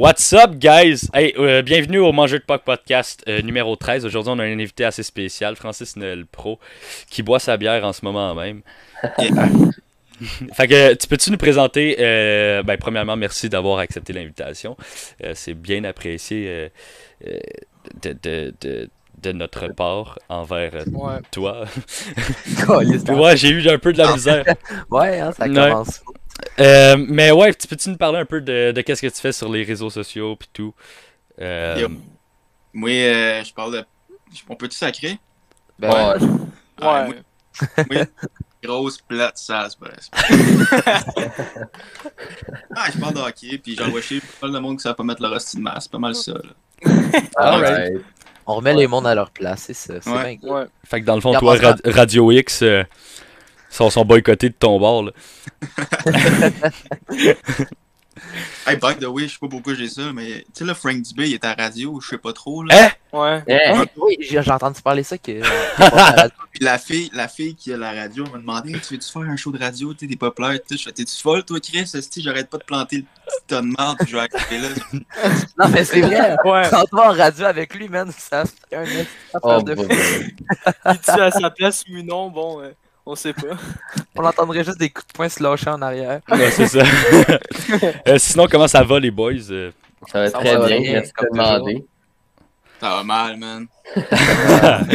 What's up, guys? Hey, euh, bienvenue au Mangeur de Puck podcast euh, numéro 13. Aujourd'hui, on a un invité assez spécial, Francis Noël Pro, qui boit sa bière en ce moment même. fait que, tu peux-tu nous présenter? euh, ben, premièrement, merci d'avoir accepté l'invitation. Euh, C'est bien apprécié euh, euh, de, de, de, de notre part envers euh, Ouais. toi. Hein. ouais, j'ai eu un peu de la misère. Ouais, hein, ça Ouais. Euh, mais ouais, tu peux-tu nous parler un peu de, de qu'est-ce que tu fais sur les réseaux sociaux pis tout? Euh, Yo. Moi, euh, je parle de. On peut-tu sacrer? Ben, Ouais. ouais. Ouais. moi- moi, grosse plate pas vrai. Ah, je parle de hockey, puis j'envoie chier pas mal de monde qui savent pas mettre leur hostie de masse. C'est pas mal ça, là. Alright. On remet les mondes à leur place, c'est ça. C'est Ouais. bien. Ouais. Fait que dans le fond, toi, Radio X, euh, sont, sont boycottés de ton bord. Là. Hey, by the way, je sais pas pourquoi j'ai ça, mais tu sais, là, Frank Dubé, il est à la radio, je sais pas trop, là. Hein? Ouais. Eh, oui, j'ai entendu parler ça que. Puis la fille, la fille qui a la radio m'a demandé Tu veux-tu faire un show de radio Tu sais, t'es populaire, T'es-tu folle, toi, Chris? J'arrête pas de planter le petit tas de marde, je vais accepter là. non, mais c'est vrai. Ouais. Quand tu vas en radio avec lui, man, ça fait un mec Oh, de fou. Il dit à sa place ou non, bon, euh, on sait pas. On entendrait juste des coups de poing se lâcher en arrière. Ouais, c'est ça. Euh, sinon, comment ça va, les boys? Euh, Ça va Ça très va bien, bien, merci de comme demander. Ça va mal, man.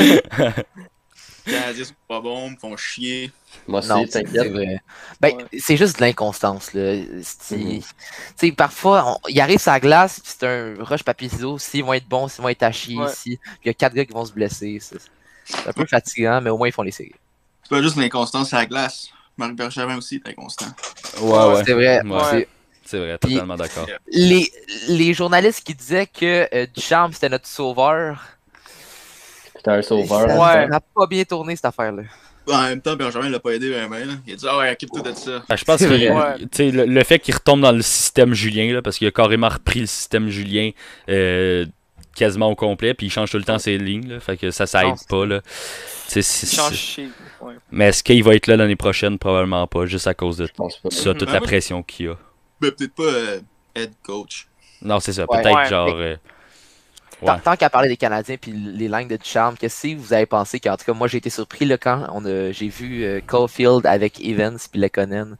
Les Canadiens sont pas bons, me font chier. Moi aussi, c'est c'est t'inquiète. vrai. Ben, Ouais. c'est juste de l'inconstance, là. Mhm. Tu sais, parfois, on- il arrive sur la glace, puis c'est un rush papier ciseaux. S'ils vont être bons, s'ils vont être à chier, Ouais. si. Puis il y a quatre gars qui vont se blesser. C'est c'est un peu fatigant, mais au moins ils font les séries. C'est pas juste l'inconstance à la glace. Marc Bergevin aussi est inconstant. ouais, ouais. C'est vrai. Ouais. c'est- C'est vrai, Puis- totalement d'accord. Les, les journalistes qui disaient que euh, Duchamp c'était notre sauveur, T'es un sauveur. ça Ouais. n'a pas bien tourné cette affaire-là. En même temps, Bergevin l'a pas aidé vraiment. Là. Il a dit Ah ouais, occupe-toi de ça. Ben, je pense C'est que vrai. tu sais, le, le fait qu'il retombe dans le système Julien, là, parce qu'il a carrément repris le système Julien euh, quasiment au complet, puis il change tout le temps ses lignes, là, fait que ça, ça aide pas. Là. Il change. Ouais. Mais est-ce qu'il va être là l'année prochaine? Probablement pas, juste à cause de ça, toute la pression qu'il y a. Mais peut-être pas euh, head coach. Non, c'est ça, Ouais. peut-être Ouais. genre. euh, Tant, Ouais. tant qu'à parler des Canadiens puis les lignes de Duchamp, qu'est-ce que vous avez pensé? Qu'en tout cas moi j'ai été surpris là, quand on a- j'ai vu euh, Caulfield avec Evans puis Lekonen.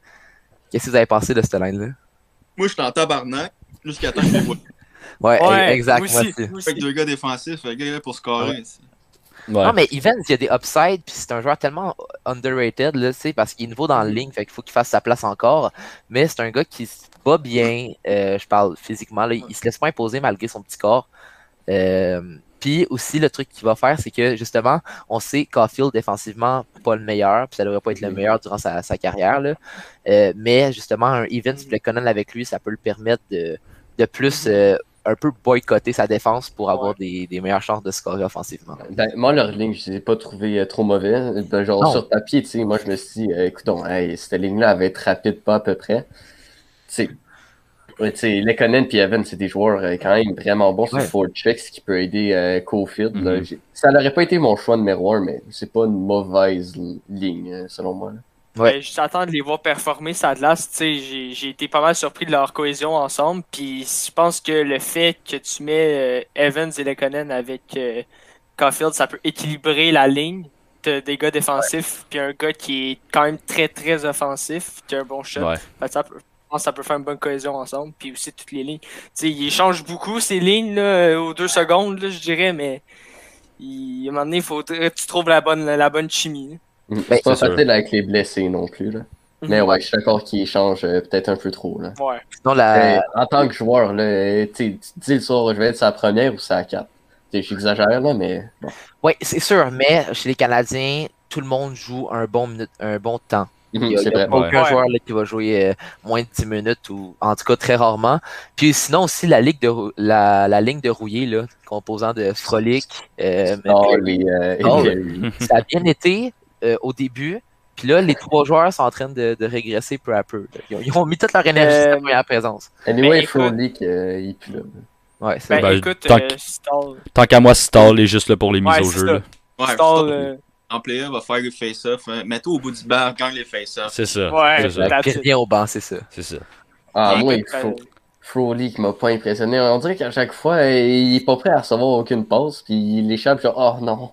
Qu'est-ce que vous avez pensé de cette ligne-là? Moi, je suis en tabarnak jusqu'à temps que je vois. Ouais, Ouais, exact. moi moi aussi, aussi. moi Fait que aussi. deux gars défensifs, un gars là pour scorer. ouais. Non, mais Evans, il y a des upsides, puis c'est un joueur tellement underrated, là, parce qu'il est nouveau dans la ligne, fait qu'il faut qu'il fasse sa place encore. Mais c'est un gars qui se bat bien, euh, je parle physiquement, là, il se laisse pas imposer malgré son petit corps. Euh, puis aussi, le truc qu'il va faire, c'est que justement, on sait Caulfield défensivement, pas le meilleur, puis ça devrait pas être le meilleur durant sa, sa carrière, là. Euh, mais justement, un Evans, le Conan avec lui, ça peut le permettre de, de plus euh, un peu boycotter sa défense pour avoir des, des meilleures chances de scorer offensivement. Ben, moi, leur ligne, je les ai pas trouvé euh, trop mauvais. Ben, genre, Non. sur papier, tu sais, moi, je me suis dit, euh, écoutons, hey, cette ligne-là, elle va être rapide, pas à peu près. Tu sais, Lekonen et Evan, c'est des joueurs euh, quand même vraiment bons sur Ouais. Ford Checks qui peut aider euh, Cofield. J'ai- Ça n'aurait pas été mon choix numéro un, mais c'est pas une mauvaise ligne, selon moi. là. Ouais. Ben, J'attends de les voir performer ça glace. J'ai j'ai été pas mal surpris de leur cohésion ensemble. Puis je pense que le fait que tu mets euh, Evans et Lekonen avec euh, Caulfield, ça peut équilibrer la ligne. T'as des gars défensifs, puis un gars qui est quand même très très offensif, qui a un bon shot. Ouais. Fait ça peut, je pense que ça peut faire une bonne cohésion ensemble. Puis aussi toutes les lignes. Sais, ils changent beaucoup ces lignes là, euh, aux deux secondes, là, je dirais, mais il, à un moment donné, il faut que tu trouves la bonne, la bonne chimie. là. Mhm. Ben, c'est pas facile avec les blessés non plus. Là. Mais ouais, je suis d'accord qu'ils échangent euh, peut-être un peu trop. Là. Ouais. Sinon, la... Euh, en tant que joueur, là, euh, tu dis le soir, je vais être sa première ou sa 4. J'exagère là, mais bon. Ouais, c'est sûr, mais chez les Canadiens, tout le monde joue un bon, minute, un bon temps. Il Mhm, n'y a, il y a vrai. aucun Ouais. joueur là, qui va jouer euh, moins de 10 minutes, ou en tout cas très rarement. Puis sinon aussi, la, ligue de, la, la ligne de rouillé, là, composant de Frolic, euh, Oh, les, euh, Oh, les- ça a bien été euh, au début. Puis là, les trois joueurs sont en train de, de régresser peu à peu. Ils ont, ils ont mis toute leur énergie sur la Euh, première présence. Anyway, euh, il est plus là. Ouais, c'est Ben, Ben, écoute, tant euh, que- Stall, Tant qu'à moi, Stall est juste là pour les mises Ouais, au jeu. là. Ouais, Stall, Stall, euh, en player va faire le face-off. hein. Mets-toi au bout du bar, gagne les face-off. C'est ça. Ouais, c'est rien au banc, c'est ça. C'est ça. Ah, moi, il faut, Froley qui m'a pas impressionné. On dirait qu'à chaque fois, il est pas prêt à recevoir aucune pause, puis il échappe, genre, oh non.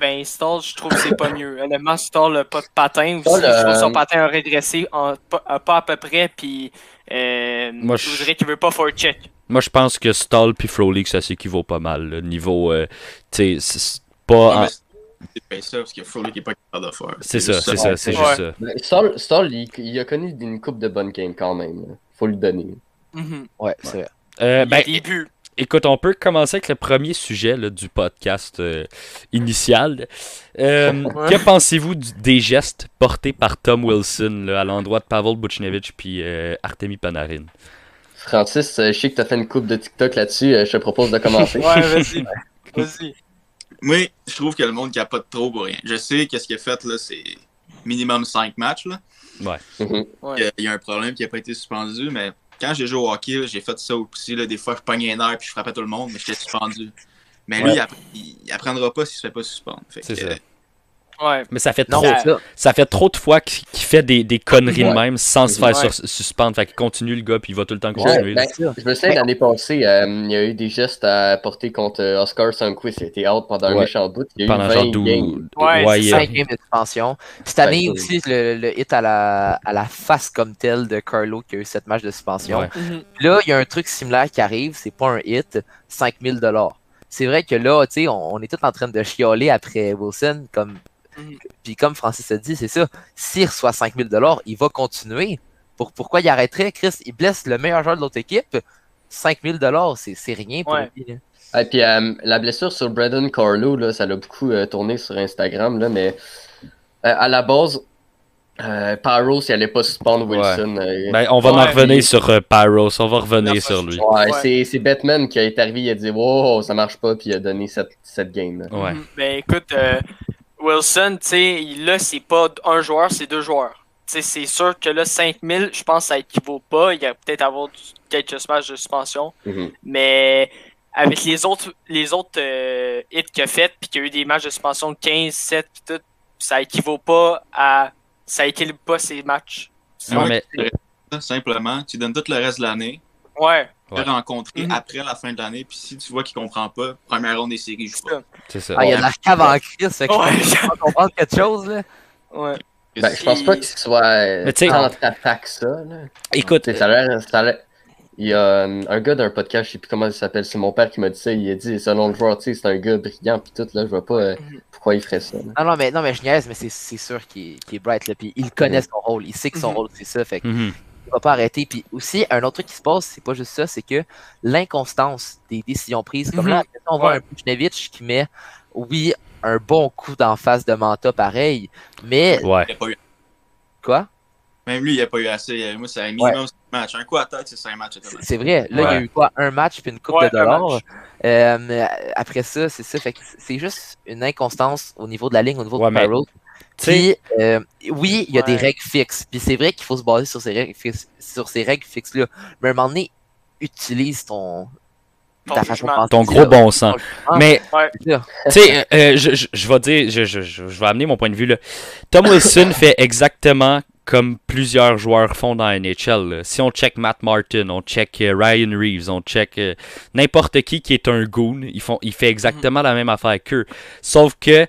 Ben, Stall, je trouve que c'est pas mieux. Honnêtement, Stall n'a pas de patin. Stall, Aussi, je trouve euh, son patin a régressé en, pas, euh, pas à peu près. Puis, euh, Moi, je vous dirais qu'il veut pas forecheck. Moi, je pense que Stall puis Frolic, ça s'équivaut pas mal. Le niveau, euh, tu sais, c'est- pas. Ouais, en- mais C'est pas ça, parce que Frolic est pas capable de faire. C'est ça, c'est ça, c'est Ouais. juste ça. Mais Stall, Stall, il, il a connu une coupe de bonnes games quand même. Faut lui donner. Mhm. Ouais, c'est vrai. Euh, ben, Les débuts. Écoute, on peut commencer avec le premier sujet là, du podcast euh, initial. Euh, Ouais. Que pensez-vous des gestes portés par Tom Wilson là, à l'endroit de Pavel Buchnevich puis euh, Artemi Panarin? Francis, euh, je sais que t'as fait une coupe de TikTok là-dessus. euh, Je te propose de commencer. Ouais, vas-y. Vas-y. Moi, je trouve que le monde capote trop pour rien. Je sais que ce qu'il a fait, là, c'est minimum 5 matchs, là. Mhm. Ouais. Il y a un problème qui n'a pas été suspendu, mais quand j'ai joué au hockey, j'ai fait ça aussi. Là, des fois, je pognais un air puis je frappais tout le monde, mais j'étais suspendu. Mais lui, Ouais. il, app- il- il apprendra pas s'il se fait pas suspendre. Fait C'est que, ça. Ouais. Mais ça fait Non, trop, ça. ça fait trop de fois qu'il fait des, des conneries de même sans se faire sur- suspendre. Fait qu'il continue le gars puis il va tout le temps continuer. ben, je me souviens l'année passée, euh, il y a eu des gestes à porter contre euh, Oscar Sundqvist. Il était out pendant un méchant bout. Il y a Pendant eu 20 genre 12. games. Ouais, ouais, c'est il- ça. Cinq games de suspension. Cette année Ouais, aussi, le, le hit à la, à la face comme tel de Carlo qui a eu sept matchs de suspension. Ouais. Mhm. Là, il y a un truc similaire qui arrive, c'est pas un hit, 5000 dollars. C'est vrai que là, tu sais, on, on est tous en train de chialer après Wilson, comme Mhm. puis comme Francis a dit, c'est ça. S'il reçoit 5000 dollars, il va continuer. Pour, pourquoi il arrêterait, Chris Il blesse le meilleur joueur de l'autre équipe. 5000 dollars, c'est c'est rien pour Ouais. lui. là. Puis euh, la blessure sur Braden Carlo, là, ça l'a beaucoup euh, tourné sur Instagram, là, mais euh, à la base, euh, Paros, il allait pas suspendre Ouais. Wilson. euh, Ben, on va en Ouais. revenir sur euh, Pyros, on va revenir Non, sur lui. ouais, Ouais. c'est- c'est Batman qui est arrivé, il a dit Wow, ça marche pas, puis il a donné cette, cette game. Là. Ouais. Mhm. Ben écoute, euh, Wilson, tu sais, là, c'est pas un joueur, c'est deux joueurs. Tu sais, c'est sûr que là, 5000, je pense que ça équivaut pas. Il y a peut-être avoir du- quelques matchs de suspension. Mhm. Mais avec les autres les autres euh, hits qu'il a fait, puis qu'il y a eu des matchs de suspension de 15, 7, puis tout, ça équivaut pas à. Ça équilibre pas ces matchs. Non, mais- simplement, tu donnes tout le reste de l'année, Ouais, tu vas Ouais. rencontrer Mhm. après la fin de l'année, puis si tu vois qu'il comprend pas, première ronde des séries, je c'est joue ça. C'est ça. Ah, il y a de la cave en crise, fait que pas comprendre quelque chose. Là. Ouais. Ben, je pense pas qu'il soit euh, Mais tu sais- tant attaque ça. Là. Écoute, ça a l'air- ça a l'air- Il y a euh, un gars d'un podcast, je sais plus comment il s'appelle, c'est mon père qui m'a dit ça. Il a dit, selon le joueur, tu sais, c'est un gars brillant, puis tout, là, je vois pas euh, Mhm. pourquoi il ferait ça. là. Non, non, mais, non, mais je niaise, mais c'est c'est sûr qu'il est, bright. Là, puis il connaît son rôle. Il sait que son Mhm. rôle, c'est ça. Fait qu'il mhm. va pas arrêter. Puis aussi, un autre truc qui se passe, c'est pas juste ça, c'est que l'inconstance des décisions prises. Comme Mhm. là, on voit Ouais. un Buchnevich qui met, oui, un bon coup d'en face de Manta, pareil. Mais, ouais. Il a pas eu- quoi? Même lui, il a pas eu assez. Moi, c'est un minimum 5 matchs. Un coup à tête, c'est 5 matchs. C'est- C'est vrai. Là, il y a Ouais. eu quoi Un match puis une coupe Ouais, de dollars. Euh, mais après ça, c'est ça. Fait que c'est juste une inconstance au niveau de la ligne, au niveau Ouais, de sais, Puis, euh, oui, il y a des règles fixes. Puis c'est vrai qu'il faut se baser sur ces règles fixes, sur ces règles fixes-là. Mais à un moment donné, utilise ton. Ton ta façon de ton là. gros bon sens. Ton Mais. Tu sais, euh, je, je, je vais dire, je, je, je, je vais amener mon point de vue là. Tom Wilson fait exactement comme plusieurs joueurs font dans la NHL. là. Si on check Matt Martin, on check euh, Ryan Reeves, on check euh, n'importe qui qui est un goon, ils font, il fait exactement la même affaire qu'eux. Sauf que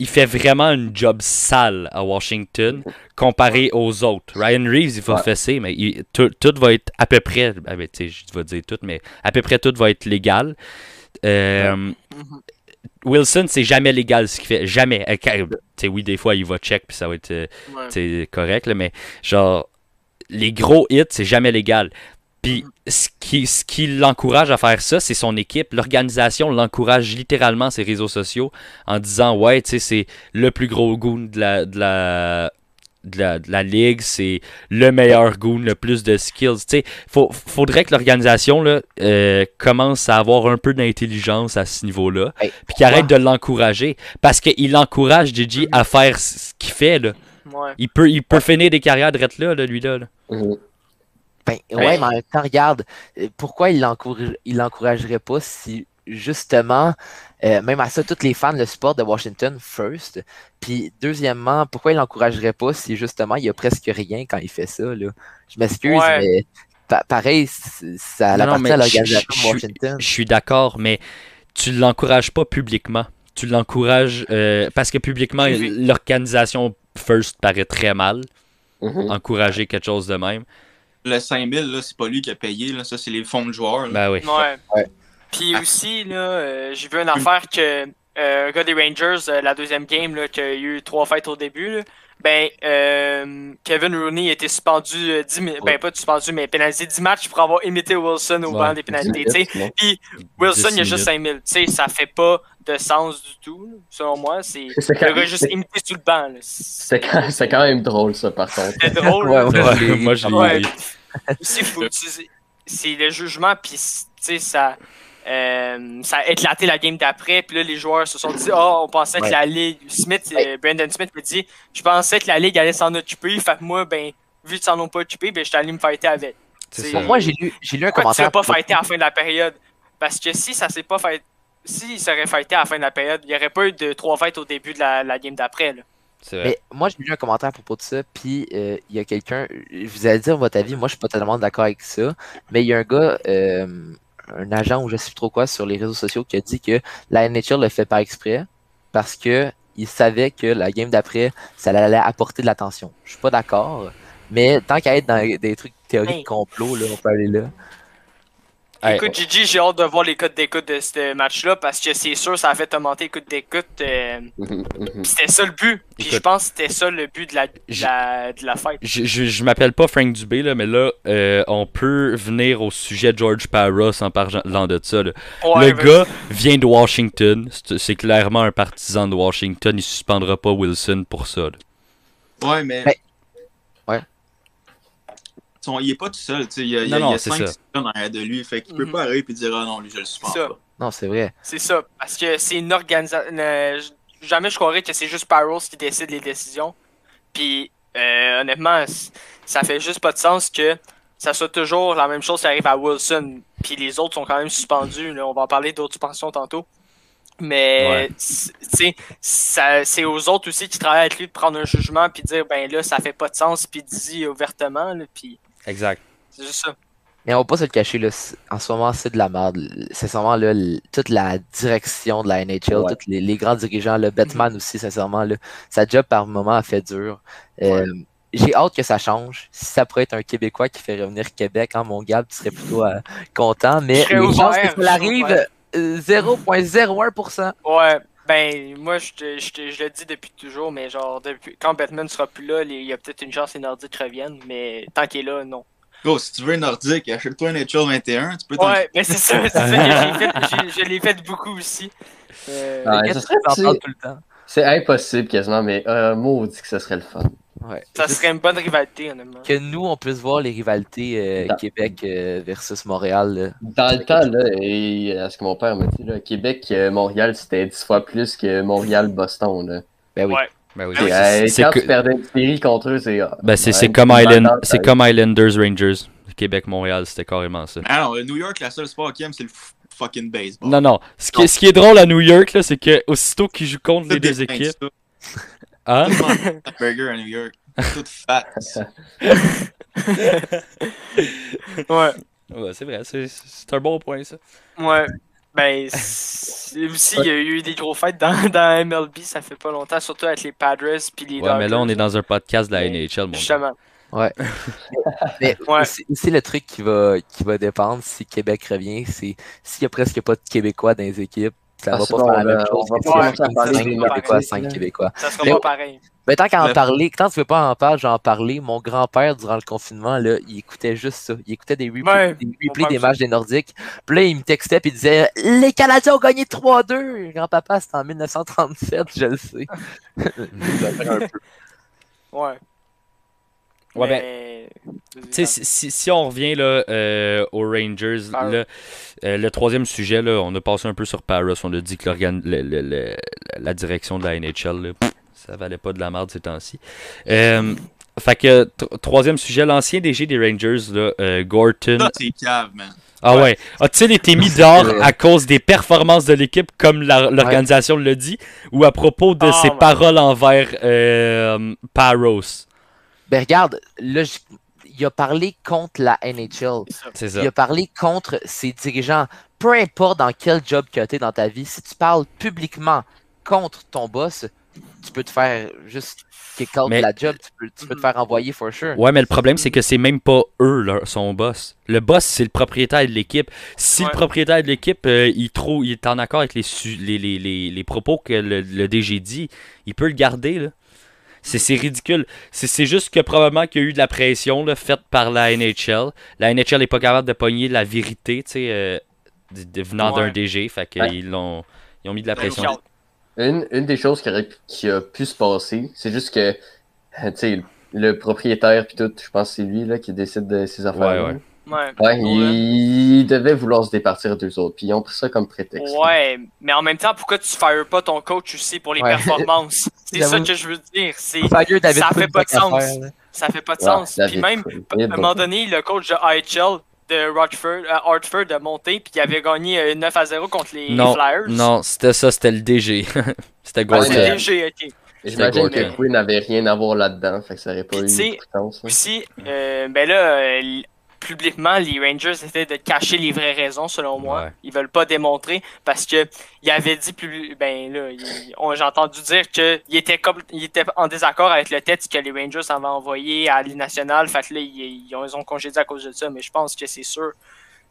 il fait vraiment un job sale à Washington comparé aux autres. Ryan Reeves, il va Ouais. fesser, mais il- tout, tout va être à peu près, ah ben, je vais dire tout, mais à peu près tout va être légal. Euh. Wilson, c'est jamais légal ce qu'il fait. Jamais. Euh, oui, des fois, il va check puis ça va être euh, Ouais. correct, là, mais genre, les gros hits, c'est jamais légal. Puis ce qui, ce qui l'encourage à faire ça, c'est son équipe. L'organisation l'encourage littéralement ses réseaux sociaux en disant Ouais, tu sais, c'est le plus gros goon de la, de la, de la, de la ligue, c'est le meilleur goon, le plus de skills. Tu sais, faudrait que l'organisation là, euh, commence à avoir un peu d'intelligence à ce niveau-là, Hey, puis qu'il arrête de l'encourager. Parce qu'il encourage Gigi à faire ce qu'il fait. Là. Ouais. Il peut, il peut finir des carrières de là, là, lui là. là. Mhm. Ben, ouais, mais en même temps, regarde, euh, pourquoi il il l'encouragerait pas si justement, euh, même à ça, tous les fans le supportent de Washington, first. Puis deuxièmement, pourquoi il l'encouragerait pas si justement il y a presque rien quand il fait ça, là? Je m'excuse, Ouais. mais pa- pareil, ça Non, non, appartient à l'organisation Washington. Je suis d'accord, mais tu l'encourages pas publiquement. Tu l'encourages euh, parce que publiquement, Oui. l'organisation First paraît très mal. Mhm. Encourager quelque chose de même. Le 5000, là, c'est pas lui qui a payé, là. Ça, c'est les fonds de joueurs. là. Ben oui. Ouais. Ouais. Puis aussi, là, euh, j'ai vu une affaire que euh, un gars des Rangers, euh, la deuxième game, là, qu'il y a eu trois fêtes au début, là, ben, euh, Kevin Rooney a été suspendu euh, 10 mi- ben pas suspendu, mais pénalisé 10 matchs pour avoir imité Wilson au Ouais. banc des pénalités. Sinon, Wilson, il y a 10 juste 5000. Tu sais, ça fait pas de sens du tout, selon moi. C'est C'est quand- le gars juste imité sur le banc. C'est quand, c'est quand même drôle, ça, par contre. C'est drôle. Ouais, ouais. Moi, je l'ai- Ouais. c'est le jugement, puis tu sais, ça, euh, ça a éclaté la game d'après, puis là, les joueurs se sont dit, oh, on pensait Ouais. que la Ligue, Smith, euh, Brandon Smith me dit, je pensais que la Ligue allait s'en occuper, fait que moi, ben, vu qu'ils s'en ont pas occupé, ben, je suis allé me fighter avec. C'est. Moi, j'ai lu, j'ai lu un Pourquoi tu commentaire. serais pas fighté à la fin de la période? Parce que si ça s'est pas fait, s'il serait fighté à la fin de la période, il y aurait pas eu de trois fights au début de la, la game d'après, là. C'est vrai. Mais moi, j'ai lu un commentaire à propos de ça, puis euh, il y a quelqu'un, vous allez dire votre avis, moi je suis pas totalement d'accord avec ça, mais il y a un gars, euh, un agent ou je sais plus trop quoi sur les réseaux sociaux qui a dit que la NHL le fait par exprès parce que il savait que la game d'après, ça allait apporter de l'attention. Je suis pas d'accord, mais tant qu'à être dans des trucs théories de Hey. complot, là, on peut aller là. Hey, Écoute, Gigi, j'ai hâte de voir les codes d'écoute de ce match-là parce que c'est sûr, ça a fait augmenter les codes d'écoute. euh. C'était ça le but. Puis Écoute. je pense que c'était ça le but de la, de J- la, de la fête. Je, je, je m'appelle pas Frank Dubé, là, mais là, euh, on peut venir au sujet de George Parra en parlant de ça. là. Ouais, le gars vient de Washington. C'est clairement un partisan de Washington. Il suspendra pas Wilson pour ça. là. Ouais, mais. Son- il est pas tout seul, tu sais. Il y a, il y Non, a, non, il y a cinq personnes derrière de lui. Fait qu'il peut Mhm. pas arriver et dire, ah non, lui, je le suspends Ça. pas. Non, c'est vrai. C'est ça. Parce que c'est une organisation. jamais je croirais que c'est juste Parros qui décide les décisions. Puis, euh, honnêtement, ça fait juste pas de sens que ça soit toujours la même chose qui arrive à Wilson. Puis les autres sont quand même suspendus. là. On va en parler d'autres suspensions tantôt. Mais, Ouais. c- tu sais, ça- c'est aux autres aussi qui travaillent avec lui de prendre un jugement puis dire, ben là, ça fait pas de sens. Puis dit ouvertement. là, Puis, Exact. c'est juste ça. Mais on va pas se le cacher, là, en ce moment, c'est de la merde. Sincèrement, là, toute la direction de la NHL, Ouais. tous les, les grands dirigeants, le Batman aussi, sincèrement, là, sa job par moment a fait dur. Euh, J'ai hâte que ça change. Si ça pourrait être un Québécois qui fait revenir Québec, hein, mon gars, tu serais plutôt euh, content. Mais Je les chances que ça arrive, ouvert. euh, 0.01%. Ouais, ben, moi, je, te- je, te- je le dis depuis toujours, mais genre, depuis, quand Batman sera plus là, il y a peut-être une chance que les Nordiques reviennent, mais tant qu'il est là, non. Gros, si tu veux un nordique, achète-toi un NHL 21, tu peux t'en Ouais, mais c'est ça, c'est ça que j'ai fait, j'ai- je l'ai fait beaucoup aussi. Euh, ça serait- tout le temps? C'est impossible quasiment, mais euh, maudit que ce serait le fun. Ouais. ça serait une bonne rivalité, honnêtement. Que nous, on puisse voir les rivalités euh, Québec euh, versus Montréal. là. Dans le temps, là, et à ce que mon père m'a dit, là, Québec, euh, Montréal, c'était 10 fois plus que Montréal-Boston. là. Ben oui. Ouais. Ben oui. Ah Et, euh, quand que- tu perdais une série contre eux, c'est. ah, Ben, c'est comme, Island, Islanders Rangers. Québec-Montréal, c'était carrément ça. Ah non, New York, la seule sport qu'il aime, c'est le f- fucking baseball. Non, non. Ce qui, Non. ce qui est drôle à New York, là, c'est que aussitôt qu'ils jouent contre les deux équipes. Hein? Burger à New York. Tout fat. Ouais. Ouais, c'est vrai. C'est c'est un bon point, ça. Ouais. Ben, c'est- aussi, il y a eu des gros fights dans, dans MLB, ça fait pas longtemps, surtout avec les Padres puis les Ouais, mais là, on est dans un podcast de la Mais, NHL, mon gars. Justement. Mais Ouais. aussi, aussi, le truc qui va, qui va dépendre si Québec revient, c'est s'il y a presque pas de Québécois dans les équipes, ça Ah, va c'est pas bon, faire la même chose on va que pas s'il y a commencer à cinq parler des Québécois, Nordiques, 5 là. Québécois. Ça sera Mais- pas pareil. Mais tant qu'à en Le- parler, quand tu veux pas en parler, j'en parler. Mon grand-père, durant le confinement, là, il écoutait juste ça. Il écoutait des replays, des, replays des matchs des Nordiques. Puis là, il me textait puis il disait Les Canadiens ont gagné 3-2. Grand-papa, c'était en 1937, je le sais. Ouais. Ouais, ben, mais... Si, si, si on revient là, euh, aux Rangers, Ah. là, euh, le troisième sujet, là, on a passé un peu sur Paris. On a dit que le- le- le- la direction de la NHL, là, pff, ça valait pas de la merde ces temps-ci. Euh, fait que, tr- troisième sujet, l'ancien DG des Rangers, là, euh, Gorton. Ça, c'est cave, man. Ah ouais. A-t-il été mis dehors Ouais. à cause des performances de l'équipe, comme l'organisation le dit, ou à propos de Ah, ses ouais. paroles envers euh, Paros? Ben regarde, là, je- il a parlé contre la NHL. C'est ça. C'est Il a parlé contre ses dirigeants. Peu importe dans quel job que tu es dans ta vie, si tu parles publiquement contre ton boss, tu peux te faire juste kick out Mais- de la job, tu peux, tu peux te faire envoyer for sure. Ouais, mais le problème, c'est que c'est même pas eux, leur- son boss. Le boss, c'est le propriétaire de l'équipe. Si Ouais. le propriétaire de l'équipe, euh, il, trouve, il est en accord avec les, su- les, les, les, les propos que le, le DG dit, il peut le garder, là. C'est c'est ridicule. C'est c'est juste que probablement qu'il y a eu de la pression là, faite par la NHL. La NHL n'est pas capable de pogner la vérité, tu sais, euh, de, de- venant d'un. DG. Fait qu'ils Ouais. l'ont ils ont mis de la Ben, pression. Une, une des choses qui, aurait pu- qui a pu se passer, c'est juste que, tu sais, le propriétaire puis tout, je pense que c'est lui là, qui décide de ces affaires. ouais. Ouais. Ouais, il, il devait vouloir se départir d'eux autres, puis ils ont pris ça comme prétexte. Ouais, mais en même temps, pourquoi tu fires pas ton coach aussi pour les Ouais. performances? C'est ça que je veux dire. C'est, Fire David ça fait pas de sens. faire, ça fait pas de Ouais, sens. David Puis même, à un moment donné, le coach de IHL de Rochford, euh, Hartford a monté, puis il avait gagné euh, 9 à 0 contre les Non, Flyers. Non, c'était ça, c'était le DG. c'était Ah, Gordon. c'est Ouais. léger, ok. J'imagine que. Quinn n'avait rien à voir là-dedans, fait que ça aurait pas Puis, eu de sens. hein. Aussi, euh, ben là, euh, publiquement, les Rangers essaient de cacher les vraies raisons, selon moi. Ouais. Ils veulent pas démontrer parce que il avait dit plus, ben là, j'ai entendu dire que il était comme, il était en désaccord avec le texte que les Rangers avaient envoyé à l'Île nationale. Fait que là, ils, ils ont, ils ont congédié à cause de ça. Mais je pense que c'est sûr.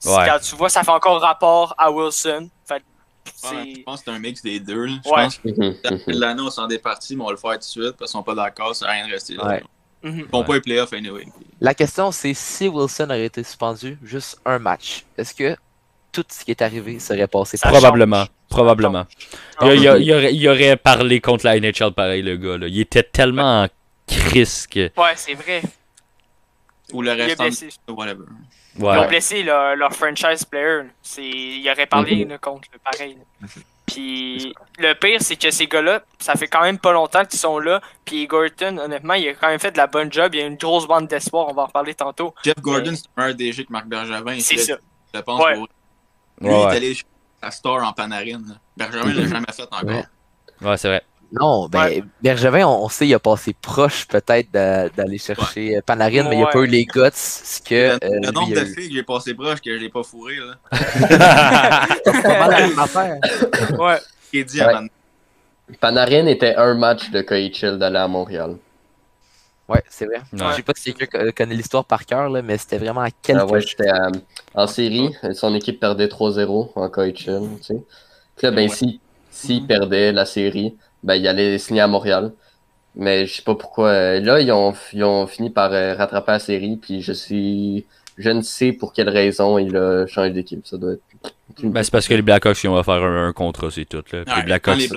Ouais. Quand tu vois, ça fait encore rapport à Wilson. Fait Ouais, je pense que c'est un mix des deux. là. Je Ouais. pense que l'année, on s'en est parti, mais on va le faire tout de suite parce qu'ils sont pas d'accord, ça à rien de rester là. Ouais. Ils font pas les playoffs anyway. La question, c'est si Wilson aurait été suspendu juste un match, est-ce que tout ce qui est arrivé serait passé Ça Probablement. change. Probablement. Il, aurait, il aurait parlé contre la NHL pareil, le gars. Là. Il était tellement en crise que. Ouais, c'est vrai. Ou le Il est restant blessé. de whatever. Ils ont Ouais. blessé leur, leur franchise player. C'est, il aurait parlé Mhm. contre le pareil. Puis le pire, c'est que ces gars-là, ça fait quand même pas longtemps qu'ils sont là. Puis Gorton, honnêtement, il a quand même fait de la bonne job. Il y a une grosse bande d'espoir, on va en reparler tantôt. Jeff Gordon, c'est un meilleur DG que Marc Bergevin. C'est ça. Je pense Ouais. pour- Lui, Ouais, il est allé la star en Panarin. Bergevin l'a jamais fait encore. Ouais. Ouais, c'est vrai. Non, ben, Ouais. Bergevin, on, on sait, il a passé proche peut-être d'aller chercher euh, Panarin, mais il a pas eu les guts, ce que. le, euh, le nombre de filles que j'ai passé proche que je l'ai pas fourré, là. C'est pas mal affaire. Ouais. Qui est dit. Panarin était un match de KHL d'aller à Montréal. Ouais, c'est vrai. Ouais. Je sais pas si quelqu'un co- connaît l'histoire par cœur, là, mais c'était vraiment à quelques Ah ouais, j'étais euh, en série, son équipe perdait 3-0 en KHL, tu sais. Puis là, ben, Ouais. si, s'il perdait la série, ben, il allait signer à Montréal. Mais je sais pas pourquoi. euh, Là, ils ont, ils ont fini par euh, rattraper la série, puis je suis. Je ne sais pour quelle raison il a changé d'équipe. Ça doit être. Ben, c'est parce que les Blackhawks ils ont offert un, un contrat, c'est tout. Là. Puis Ouais, les Blackhawks. les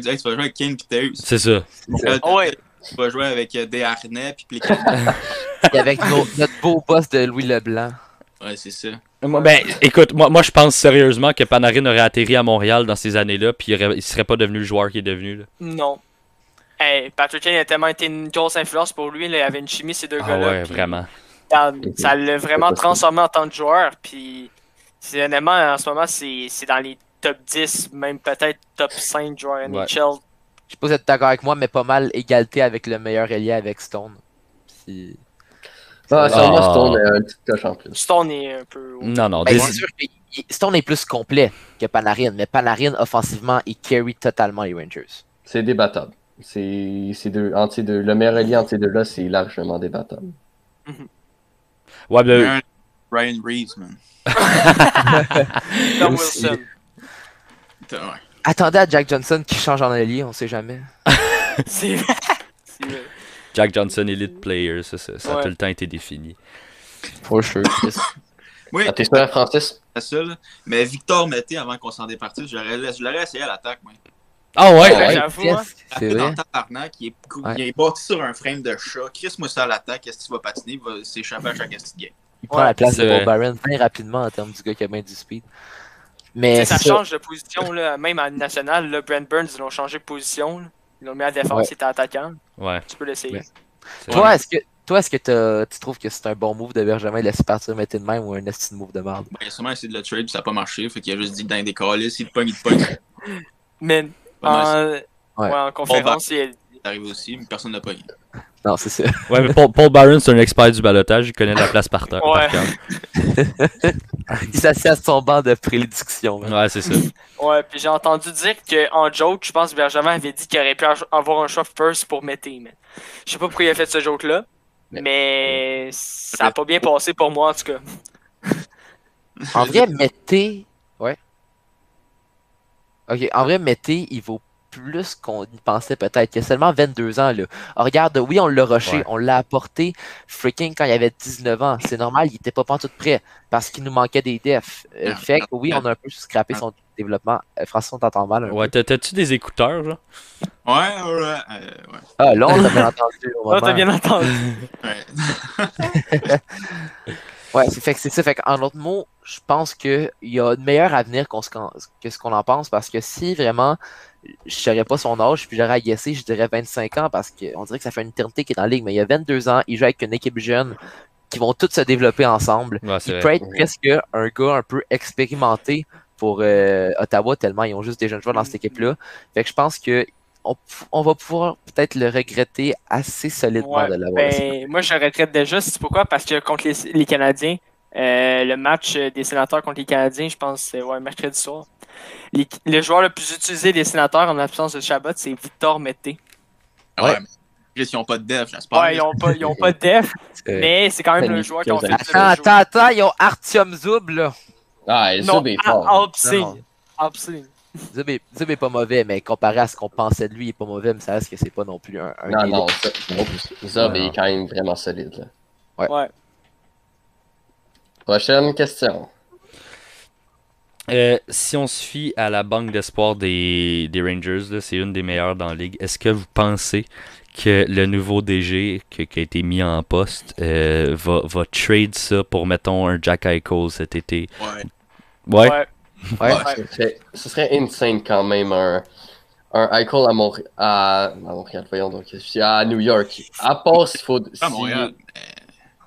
tu vas jouer avec Kane pis Taves. C'est ça. Là, Ah ouais. Tu vas jouer avec euh, Desharnais pis Pliquet. Et avec nos- notre beau boss de Louis Leblanc. ouais, c'est ça. Moi, Ben, écoute, moi, moi je pense sérieusement que Panarin aurait atterri à Montréal dans ces années-là, puis il, aurait- il serait pas devenu le joueur qu'il est devenu. Là. Non. Hey, Patrick Kane a tellement été une grosse influence pour lui. Là, il avait une chimie, ces deux Ah gars-là. ouais, vraiment. Ça ça l'a vraiment transformé en tant que joueur. Puis, c'est honnêtement, en ce moment, c'est c'est dans les top 10, même peut-être top 5 joueurs NHL. Je sais pas si vous êtes d'accord avec moi, mais pas mal égalité avec le meilleur ailier avec Stone. Puis- Ah, sûrement Ah. Stone a un petit coche en plus. Stone est un peu. Non, non. Ben, des- sûr Stone est plus complet que Panarin, mais Panarin, offensivement, il carry totalement les Rangers. C'est débattable. C'est c'est deux, entre ces deux. Le meilleur allié entre ces deux-là, c'est largement débattable. Ouais, ben, Ryan Reeves, man. Tom. Wilson. Attendez à Jack Johnson qui change en allié, on sait jamais. C'est. c'est vrai. Jack Johnson, elite player, ça, ça, ça a tout le temps été défini. For sure. Oui, Ah, T'es sûr, Francis? c'est ça, là. Mais Victor Mété, avant qu'on s'en départisse, je l'aurais essayé à l'attaque, moi. Ah ouais? Ouais, Ouais, j'avoue, hein. C'est vrai. tabarnak, il est, Ouais. il est bâti sur un frame de chat. Chris, moi, ça à l'attaque. Est-ce qu'il va patiner? Il va s'échapper à chaque game. Il prend la place de Bob. Byron bien rapidement en termes du gars qui a bien du speed. Mais ça change de position, là, même en national. Là, Brent Burns, ils l'ont changé de position. là. Ils l'ont mis à défense, Ouais. il était attaquant. Ouais. Tu peux l'essayer. Ouais. Toi, est-ce que toi, est-ce que t'as- tu trouves que c'est un bon move de de laisser partir de même ou un de move de merde? Ben, il a sûrement essayé de le trade, puis ça n'a pas marché. Fait qu'il a juste dit dans des calices, il te pogne, il te pogne. Mais en, Ouais. ouais, en conférence, il C'est arrivé aussi, mais personne n'a pas eu. Non, c'est ça. Ouais, mais Paul, Paul Byron, c'est un expert du balotage. Il connaît la place par terre. Ouais. par. Il s'assied à son banc de prédiction. Ouais, c'est ça. Ouais, puis j'ai entendu dire qu'en joke, je pense que Benjamin avait dit qu'il aurait pu avoir un choix first pour Mété, mais je sais pas pourquoi il a fait ce joke-là, Mais- mais ça a pas bien passé pour moi en tout cas. En vrai, Mété. Ouais. Ok, en vrai, Mété, il vaut plus qu'on y pensait peut-être. Il a seulement 22 ans, là. Ah, regarde, oui, on l'a rushé, Ouais. on l'a apporté freaking quand il avait 19 ans. C'est normal, il était pas tout prêt parce qu'il nous manquait des defs. Euh, Ah, fait que oui, on a un peu scrappé son développement. Euh, François, on t'entend mal. un. Ouais, t'as- t'as-tu des écouteurs, là? Ouais, ouais, ouais. euh, ouais. Ah, là, on t'a bien entendu. au t'as moment. bien entendu. ouais. Ouais, c'est fait que c'est ça. Fait qu'en d'autres mots, je pense qu'il y a de meilleur avenir qu'on se- que ce qu'on en pense parce que si vraiment je saurais pas son âge puis j'aurais à guesser, je dirais 25 ans parce qu'on dirait que ça fait une éternité qu'il est dans la ligue, mais il y a 22 ans, il joue avec une équipe jeune qui vont tous se développer ensemble. Ouais, c'est Il vrai. peut être presque un gars un peu expérimenté pour euh, Ottawa tellement ils ont juste des jeunes joueurs dans cette équipe-là. Fait que je pense que on, on va pouvoir peut-être le regretter assez solidement Ouais, de l'avoir. ben, moi je regrette déjà, c'est pourquoi? Parce que contre les, les Canadiens, euh, le match des sénateurs contre les Canadiens, je pense c'est ouais, mercredi soir. Les- le joueur le plus utilisé des sénateurs en absence de Chabot, c'est Victor Mété. Ouais, mais ils ont pas de dev, j'espère. Ouais, ils ont pas, ils ont pas de def, mais c'est quand même le joueur qui ont fait Attends, le Attends, attends, attends, ils ont Artyom Zub là. Ah, et Non, ça, des ah. Non. Alpsing. Zub est, Zub est pas mauvais, mais comparé à ce qu'on pensait de lui, il est pas mauvais, mais ça reste que c'est pas non plus un. un Non, non, Ouais, est quand même vraiment solide. là. Ouais. Prochaine question. Euh, si on se fie à la banque d'espoir des, des Rangers, là, c'est une des meilleures dans la ligue. Est-ce que vous pensez que le nouveau DG que- qui a été mis en poste euh, va, va trade ça pour, mettons, un Jack Eichel cet été? Ouais. Ouais. Ouais. Ouais. Ouais. Ce serait, ce serait insane quand même un, un Eichel à, Mont- à, à Montréal, voyons donc, à New York. À part s'il faut. À Montréal.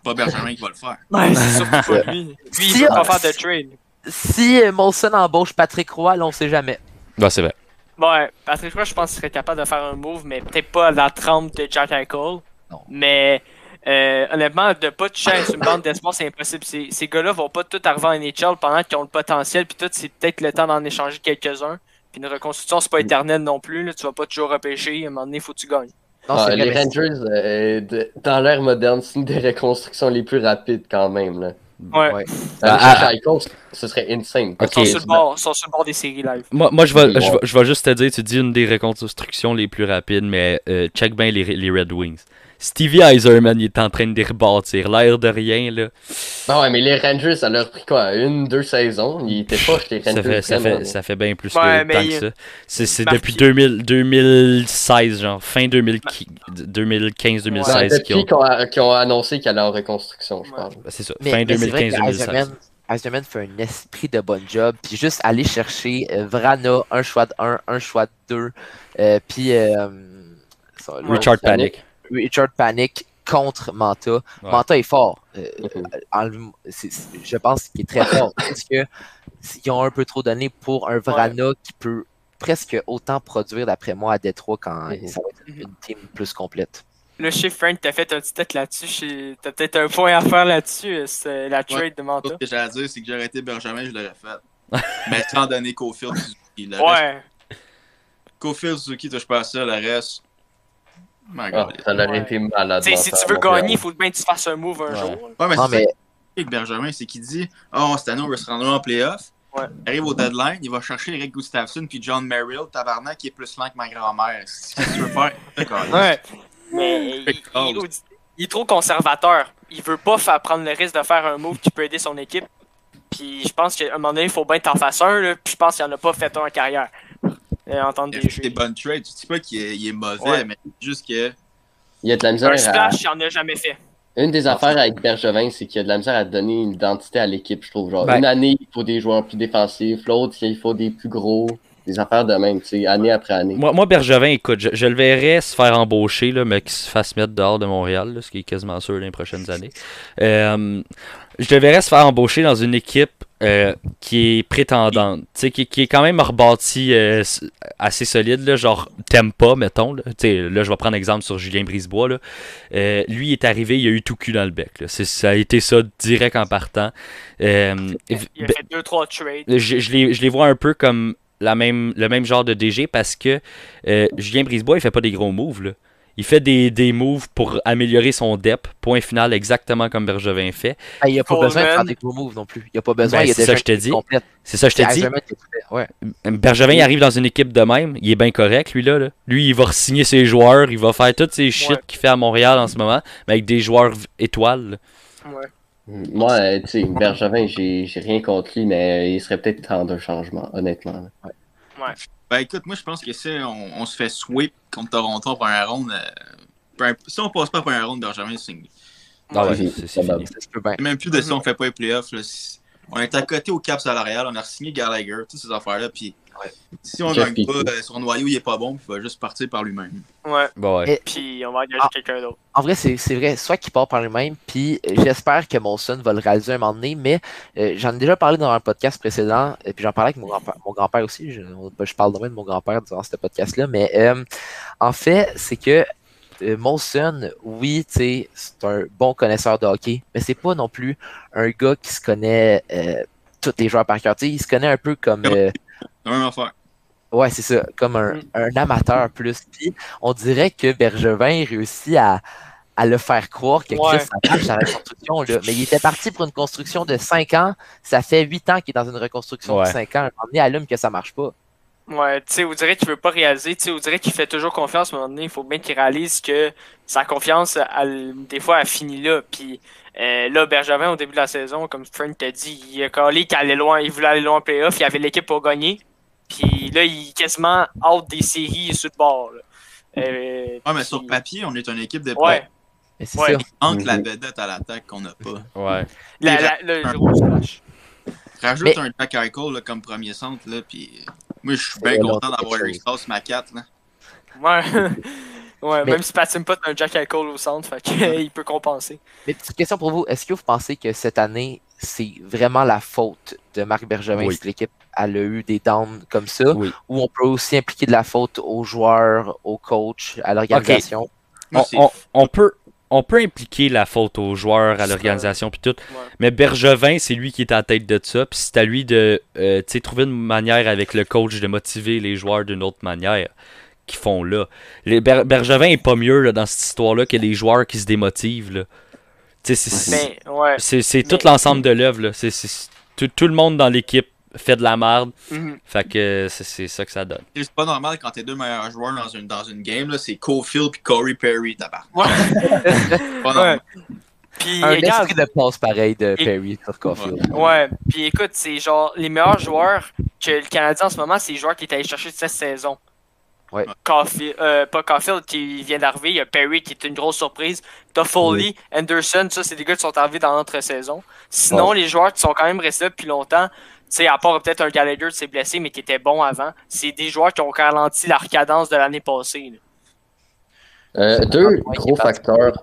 Pas Benjamin qui va le faire. Ouais, c'est surtout pas lui. Lui, il Si, veut pas faire de trade. Si Molson embauche Patrick Roy, là, on sait jamais. Ouais, c'est vrai. Ouais, Patrick Roy, je pense qu'il serait capable de faire un move, mais peut-être pas à la trempe de Jack Eichel. Non. Mais euh, honnêtement, de pas toucher à une bande d'espoir, c'est impossible. Ces, ces gars-là vont pas tout arriver en NHL pendant qu'ils ont le potentiel, puis tout, c'est peut-être le temps d'en échanger quelques-uns. Puis une reconstruction, c'est pas éternel non plus. Là. Tu vas pas toujours repêcher. À un moment donné, faut que tu gagnes. Non, Ah, les Rangers, euh, de- dans l'ère moderne, c'est une des reconstructions les plus rapides quand même. Là. Ouais. Ouais. Ah, chercher Eichel, ce serait insane. Ok. Ils sont sur le bord, sont sur le bord des séries live. Moi, moi je, vais, Ouais. je, vais, je vais juste te dire, tu dis une des reconstructions les plus rapides, mais euh, check bien les, les Red Wings. Stevie Eiserman, il est en train de les rebâtir. L'air de rien, là. Non, ouais, mais les Rangers, ça leur a pris quoi Une, deux saisons? Ils étaient pas les Ça Rangers. fait, ça, fait, ça fait bien plus Ouais, tant il- que ça. C'est, depuis 2000, 2016, genre, fin 2000 qui- 2015-2016 Ouais, qu'ils ont... depuis qu'on a, qu'ils ont annoncé qu'elle est en reconstruction, je Ouais. parle. C'est ça, Mais, fin mais c'est vrai que 2015-2016. Eiserman- Eiserman fait un esprit de bon job. Puis juste aller chercher euh, Vrana, un choix de 1, un choix de 2. Euh, puis euh, ça, Richard Panic. Richard Panic contre Manta. Ouais. Manta est fort. Euh, Mhm. c'est- c'est- je pense qu'il est très fort. Parce que ils ont un peu trop donné pour un Vrana qui peut presque autant produire d'après moi à Détroit quand Mhm. ça va être une team plus complète. Le chiffre Frank, t'as fait un petit tête là-dessus. T'as peut-être un point à faire là-dessus. euh, C'est la trade de Manta. Ce que j'ai à dire, c'est que j'aurais été Benjamin, je l'aurais fait. Mais sans donner Cofield Suzuki. Le reste, Ouais. Cofield Suzuki, touche pas à ça, le reste. Ah, God. ça aurait Ouais. été malade. T'sais, si tu veux gagner, il faut bien que tu fasses un move un Ouais. jour. Ouais, mais Non, c'est mais avec Benjamin, c'est qu'il dit Oh, cette année, on va se rendre en playoff. Ouais. Arrive au deadline, il va chercher Eric Gustafsson puis John Merrill, tabarnak, qui est plus lent que ma grand-mère. Qu'est-ce que tu veux faire? Ouais. Mais il, il- il- il est trop conservateur. Il veut pas faire prendre le risque de faire un move qui peut aider son équipe. Puis je pense qu'à un moment donné, il faut bien t'en fasses un. Là, puis je pense qu'il en a pas fait un en carrière. Euh, entendre des fait jeux. des bonnes trades. Tu dis pas qu'il est, mauvais, Ouais. mais juste que. Il y a de la misère Un à... splash, il en a jamais fait. Une des affaires avec Bergevin, c'est qu'il y a de la misère à donner une identité à l'équipe, je trouve. Genre, Ben- une année, il faut des joueurs plus défensifs, l'autre, il faut des plus gros. Des affaires de même, tu sais, année après année. Moi, moi, Bergevin, écoute, je, je le verrais se faire embaucher, là, mais qu'il se fasse mettre dehors de Montréal, là, ce qui est quasiment sûr dans les prochaines années. Euh, je le verrais se faire embaucher dans une équipe euh, qui est prétendante, tu sais, qui, qui est quand même rebâtie euh, assez solide, là, genre Tempa, mettons. Là, Tu sais, là je vais prendre exemple sur Julien Brisebois. Là. Euh, lui il est arrivé, il a eu tout cul dans le bec. Là. Ça a été ça direct en partant. Il a ben, fait deux, trois trades. je, je les, je les vois un peu comme la même, le même genre de DG parce que Julien Brisebois, il fait pas des gros moves. Là. Il fait des, des moves pour améliorer son dep. Point final, exactement comme Bergevin fait. Ah, il n'y a pas Coleman. besoin de faire des gros moves non plus. Il n'y a pas besoin. Ben, il y a c'est déjà ça, je te une équipe dis. complète. C'est ça, je qui tout fait. Ouais. Bergevin, il arrive dans une équipe de même. Il est bien correct, lui, là. là. Lui, il va signer ses joueurs. Il va faire toutes ces shit Ouais. qu'il fait à Montréal en ce moment. Mais avec des joueurs étoiles. là. Ouais. Moi, euh, tu sais, Bergevin, j'ai j'ai rien contre lui, mais il serait peut-être temps d'un changement, honnêtement. Ben écoute, moi je pense que si on, on se fait sweep contre Toronto pour un round, euh, si on passe pas pour un round, Benjamin signe. Ah ouais, Oui, c'est fini. C'est même plus de si on fait pas les playoffs. Là. On est à côté au cap salarial, on a signé Gallagher, toutes ces affaires-là. Puis Ouais. si on gagne pas, euh, son noyau il est pas bon, puis il va juste partir par lui-même. Ouais. Bon, ouais. Et- Puis on va engager Ah. quelqu'un d'autre. En vrai, c'est c'est vrai. Soit qu'il part par lui-même, puis euh, j'espère que mon son va le réaliser un moment donné, mais euh, j'en ai déjà parlé dans un podcast précédent, et puis j'en parlais avec mon grand-père mon grand-père aussi. Je, ben, je parle de même de mon grand-père durant ce podcast-là, mais euh, en fait, c'est que Molson, oui, tu sais, c'est un bon connaisseur de hockey, mais c'est pas non plus un gars qui se connaît euh, tous les joueurs par cœur. Tu sais, il se connaît un peu comme. euh, La même affaire. Ouais, c'est ça, comme un, Mm. un amateur plus. Puis on dirait que Bergevin réussit à, à le faire croire que. Chris, marche dans la construction. Là. Mais il était parti pour une construction de 5 ans. Ça fait 8 ans qu'il est dans une reconstruction Ouais. de 5 ans. Un moment donné, allume que ça marche pas. Ouais, tu sais, on dirait qu'il veut pas réaliser, tu sais, on dirait qu'il fait toujours confiance, mais à un moment donné, il faut bien qu'il réalise que sa confiance, elle, des fois, elle finit là. Puis euh, là, Bergevin, au début de la saison, comme Frank t'a dit, il a collé qu'il allait loin, il voulait aller loin en playoff, il avait l'équipe pour gagner. Puis là, il est quasiment out des séries sur le bord. là. Euh, Ouais, mais puis- sur papier, on est une équipe de Ouais, Mais c'est Ouais. Il manque la Mhm. vedette à l'attaque qu'on n'a pas. Ouais. la, la, le gros splash. Rajoute Mais- un Jack Eichel là, comme premier centre, là, puis moi je suis bien content d'avoir Eric. Strauss, ma 4. Là. Ouais. ouais, Mais- même si Patine pas un Jack Alcohol au centre, fait il peut compenser. Mais petite question pour vous. Est-ce que vous pensez que cette année, c'est vraiment la faute de Marc Bergevin Oui. si l'équipe a eu des downs comme ça? Oui. Ou on peut aussi impliquer de la faute aux joueurs, aux coachs, à l'organisation? On, c'est- on- on peut, on peut impliquer la faute aux joueurs, à l'organisation, puis tout. Ouais. Mais Bergevin, c'est lui qui est à la tête de ça. Puis c'est à lui de euh, trouver une manière avec le coach de motiver les joueurs d'une autre manière qu'ils font là. Les Ber- Bergevin est pas mieux là, dans cette histoire-là que les joueurs qui se démotivent. C'est ouais. tout l'ensemble de l'œuvre. Tout, tout le monde dans l'équipe fait de la merde. Mhm. Fait que c'est- ça que ça donne. c'est pas normal quand tes deux meilleurs joueurs dans une, dans une game, là, c'est Cofield puis Corey Perry, tabac. Ouais. Pas ouais. normal. Puis, Un regarde, esprit de passe pareil de Et- Perry sur Caulfield. Ouais, puis écoute, c'est genre les meilleurs joueurs que le Canadien en ce moment, c'est les joueurs qui est allé chercher cette saison. Ouais. Caulfield, euh, pas Caulfield qui vient d'arriver, il y a Perry qui est une grosse surprise. Toffoli, Anderson, ça c'est des gars qui sont arrivés dans notre saison. Sinon, les joueurs qui sont quand même restés là depuis longtemps, tu sais, à part peut-être un Gallagher qui s'est blessé mais qui était bon avant, c'est des joueurs qui ont ralenti la cadence de l'année passée. là. Euh, deux gros facteurs,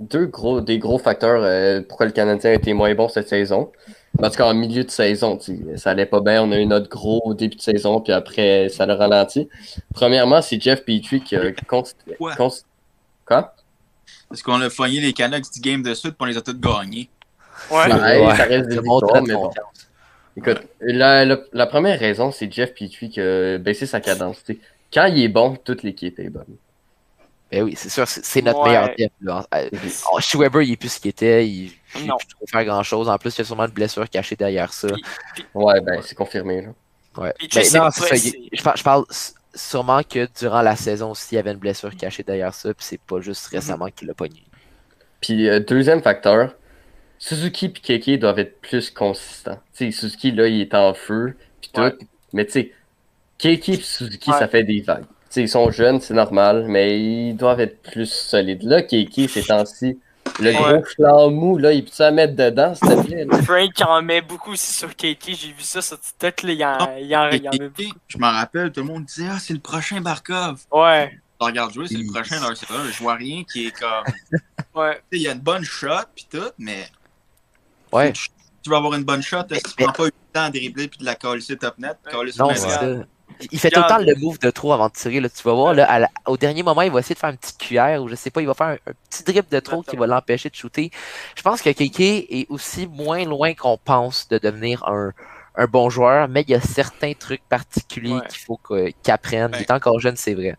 deux gros, des gros facteurs euh, pourquoi le Canadien a été moins bon cette saison. Parce qu'en milieu de saison, tu sais, ça allait pas bien. On a eu notre gros début de saison, puis après, ça l'a ralenti. Premièrement, c'est Jeff Petrie qui a const... Quoi? const- Quoi? Parce qu'on a fogné les Canucks 10 games de suite puis on les a toutes gagnés. Ouais. Ouais, Ouais. ça reste des la mais bon. Écoute, la, la, la première raison, c'est Jeff Petrie qui a baissé sa cadence. tu sais. Quand il est bon, toute l'équipe est bonne. Ben oui, c'est sûr, c'est notre Ouais. meilleur. Là. Euh, oh, Shea Weber, il est plus ce qu'il était. Il il Non. trop faire grand chose. En plus, il y a sûrement une blessure cachée derrière ça. Puis- Ouais, ben, c'est confirmé. Là. Ouais. Puis Ben, non, pas- ça. Je, par- je parle sûrement que durant la saison aussi, il y avait une blessure cachée derrière ça. Puis c'est pas juste récemment qu'il l'a pogné. Puis, euh, deuxième facteur, Suzuki et Keke doivent être plus consistants. Tu sais, Suzuki, là, il est en feu, puis tout. Ouais. Mais tu sais, Keke et Suzuki, Ouais. ça fait des vagues. Tu sais, ils sont jeunes, c'est normal, mais ils doivent être plus solides. Là, Keke, ces temps-ci, le Ouais. gros flanc mou, là, il peut ça mettre dedans, s'il te plaît? là? Frank en met beaucoup aussi sur Katie, j'ai vu ça sur TikTok, là, il en, il en, il en met beaucoup. Je m'en rappelle, tout le monde disait Ah, c'est le prochain Barkov. Ouais, Je regarde jouer, c'est le prochain dans le CA. Je vois rien qui est comme. Tu ouais. sais, Il y a une bonne shot puis tout, mais. Ouais. Tu, tu veux avoir une bonne shot, est-ce que tu prends pas eu le temps à dribbler puis de la coller top net, coller Non, sur c'est ça. Il fait tout le temps Regarde. le move de trop avant de tirer. Là. Tu vas voir, là, à la- au dernier moment, il va essayer de faire une petite cuillère ou je sais pas, il va faire un, un petit drip de trop qui va l'empêcher de shooter. Je pense que KK est aussi moins loin qu'on pense de devenir un, un bon joueur, mais il y a certains trucs particuliers Ouais. qu'il faut qu'il apprenne. Il est encore jeune, c'est vrai.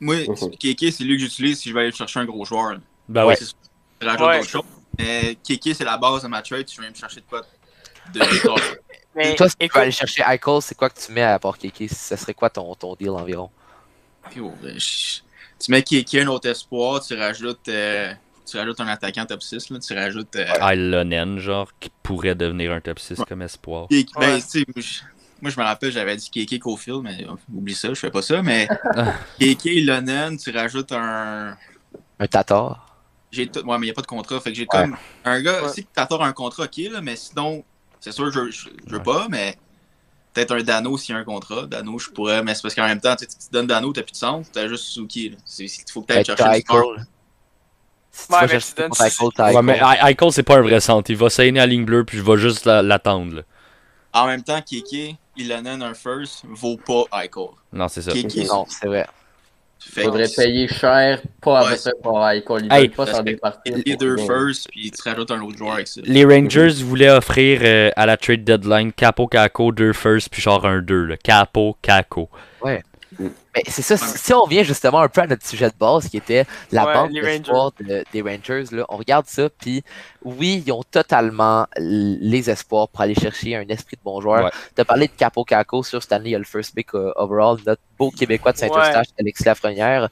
Moi, Mhm. Kéké, c'est lui que j'utilise si je vais aller chercher un gros joueur. là. Ben ouais. Ouais. Mais Kéké, c'est la base de ma trade. Si je vais me chercher de quoi de de- Mais Toi, si tu écoute, peux aller chercher Eichel, c'est quoi que tu mets à part KK? Ce serait quoi ton, ton deal environ? Yo, ben, je- Tu mets Kéké, un autre espoir, tu rajoutes, euh, tu rajoutes un attaquant top 6, là, tu rajoutes. Euh, Ilonen, genre, qui pourrait devenir un top 6 comme espoir. Ben, Ouais. tu sais, moi, je- me rappelle, j'avais dit Kéké Cofield, mais euh, oublie ça, je fais pas ça. Mais Kéké, Lonen, tu rajoutes un. Un Tatar? J'ai tout... Ouais, mais il n'y a pas de contrat. Fait que j'ai comme un gars, Ouais. si t'attends un contrat, ok, là, mais sinon, c'est sûr, je, je, je veux Ouais. pas, mais peut-être un Dano s'il y a un contrat. Dano, je pourrais, mais c'est parce qu'en même temps, tu sais, tu te donnes Dano, t'as plus de sens, t'as juste Suzuki. Il faut peut-être chercher. Eichel. Si tu Ouais, mais tu donnes Eichel, Ouais, mais Eichel. C'est pas un vrai centre. Il va saigner à ligne bleue, puis je vais juste la- l'attendre. En même temps, Kiki, Ilonen, un first, vaut pas Eichel. Non, c'est ça. Kiki, Non, c'est vrai. Fait Faudrait que payer cher, pas Ouais. avec ça pour Eichel. Ils Hey. pas s'en départir. les deux first, puis tu rajoutes un autre joueur avec ça. Les Rangers voulaient offrir euh, à la trade deadline Capo, Caco, deux first, puis genre un 2. Là. Capo, Caco. Mais c'est ça, si si on revient justement un peu à notre sujet de base qui était la Ouais, banque d'espoir de- des Rangers, là, on regarde ça, puis oui, ils ont totalement les espoirs pour aller chercher un esprit de bon joueur. Ouais. Tu as parlé de Capo Caco sur cette année, il y a le first pick euh, overall, notre beau Québécois de Saint-Eustache, Alexis Lafrenière.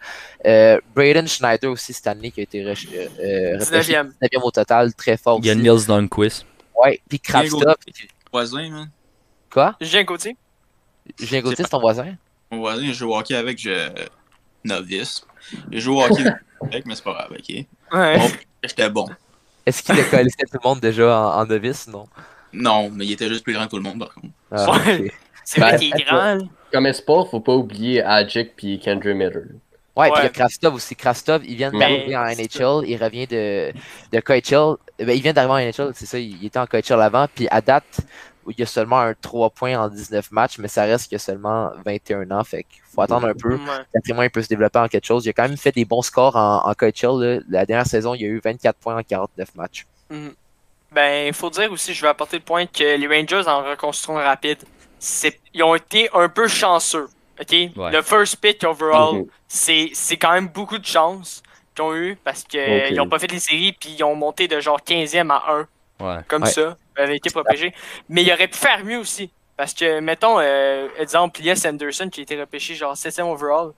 Euh, Braden Schneider aussi cette année qui a été rech- euh, euh, repêché 19e. 19e au total, très fort Il y a aussi. Nils Lundqvist. Ouais, puis Kravstov. Voisin, man. Quoi? Julien Gauthier. Julien Gauthier, c'est ton voisin? Mon voisin, je joue au hockey avec, je. novice. J'ai joué au hockey avec, mais c'est pas grave, ok? Ouais. Bon, j'étais bon. Est-ce qu'il a connaissé tout le monde déjà en, en novice? Non? Non, mais il était juste plus grand que tout le monde, par contre. Ah. C'est Ben, vrai qu'il est grand. Comme espoir, faut pas oublier Adjic puis Kendra Miller. Ouais, puis il y a Ouais. Krastov aussi. Krastov, il vient Ben, d'arriver en NHL, il revient de, de KHL. Ben, il vient d'arriver en NHL, c'est ça, il il était en KHL avant. Puis à date, il y a seulement un 3 points en 19 matchs, mais ça reste qu'il y a seulement 21 ans. Fait qu'il faut attendre un peu. Moi, il peut se développer en quelque chose. Il a quand même fait des bons scores en, en. La dernière saison, il y a eu 24 points en 49 matchs. Mhm. Ben, il faut dire aussi, je vais apporter le point que les Rangers en reconstruction rapide, ils ont été un peu chanceux. ok? Ouais. Le first pick overall, c'est, c'est quand même beaucoup de chance qu'ils ont eu parce qu'ils Ok. n'ont pas fait les séries puis ils ont monté de genre 15e à 1, Ouais. comme Ouais. ça, avec été repêché. Mais ils auraient pu faire mieux aussi. Parce que, mettons, euh, exemple, Elias Anderson qui a été repêché genre 7e overall,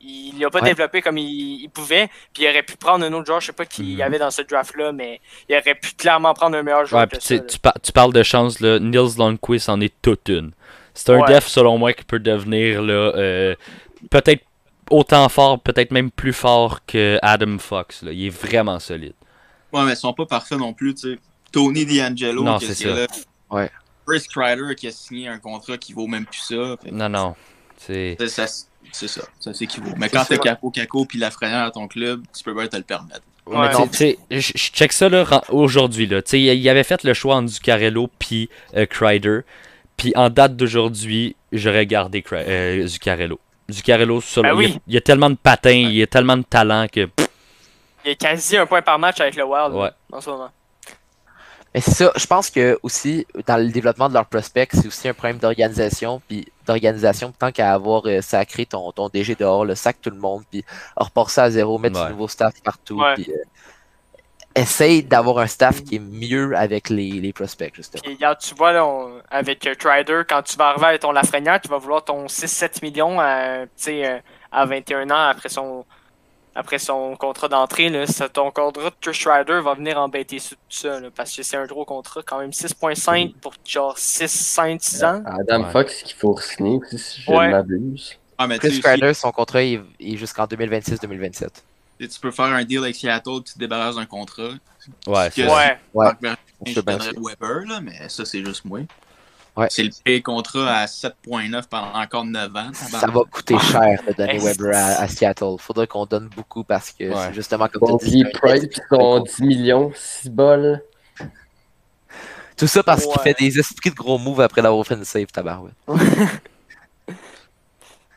il l'a pas Ouais. développé comme il, il pouvait, puis il aurait pu prendre un autre joueur, je sais pas qui il y Mhm. avait dans ce draft-là, mais il aurait pu clairement prendre un meilleur joueur Ouais, que tu ça. tu, par- tu parles de chance, là. Nils Lundqvist en est toute une. C'est un Ouais. def, selon moi, qui peut devenir, là, euh, peut-être autant fort, peut-être même plus fort que Adam Fox. Là. Il est vraiment solide. Ouais, mais ils sont pas parfaits non plus, tu sais. Tony D'Angelo, Non, qui c'est est ça. là. Ouais. Chris Kreider qui a signé un contrat qui vaut même plus ça. Fait Non, non. C'est... ça, ça- C'est ça, ça s'équivaut. Mais quand t'as Capo Caco puis Lafrenière à ton club, tu peux pas te le permettre. Ouais. je check ça aujourd'hui. Là. Tu sais, Il avait fait le choix entre Zuccarello puis euh, Kreider. Puis en date d'aujourd'hui, j'aurais gardé Cri- euh, Zuccarello. Zuccarello, Ben il, y a, oui. il y a tellement de patins, il y a tellement de talent que. pff, Il y a quasi un point par match avec le Wild Ouais. en ce moment. Mais c'est ça, je pense que aussi, dans le développement de leurs prospects, c'est aussi un problème d'organisation, puis d'organisation, tant qu'à avoir euh, sacré ton, ton DG dehors, le sac tout le monde, puis repart ça à zéro, mettre Ouais. du nouveau staff partout, Ouais. puis euh, essaye d'avoir un staff qui est mieux avec les, les prospects, justement. Puis regarde, tu vois, là, on- avec euh, Trider, quand tu vas arriver avec ton Lafrenière, tu vas vouloir ton 6-7 millions à, tu sais, euh, à 21 ans après son après son contrat d'entrée. Ton contrat de Trish Rider va venir embêter sur tout ça, là, parce que c'est un gros contrat, quand même 6.5 pour genre 6, 5, 6 ans. Adam Ouais. Fox qu'il faut signer aussi, si je Ouais. ne m'abuse. Ah, mais tu Chris sais, Kreider, son contrat est, est jusqu'en 2026-2027. si tu peux faire un deal avec Seattle tu te débarrasses d'un contrat. Ouais, c'est Ouais. Ouais. Je Weber, là, mais ça, c'est juste moi. Ouais. C'est le pire contrat à 7.9 pendant encore 9 ans. Ça va coûter cher de donner Weber à, à Seattle. Faudrait qu'on donne beaucoup parce que Ouais. c'est justement comme Bon, tu dis. puis Price, son 10 millions, 6 balles. Tout ça parce qu'il fait des esprits de gros moves après l'avoir fait une save, tabarouette.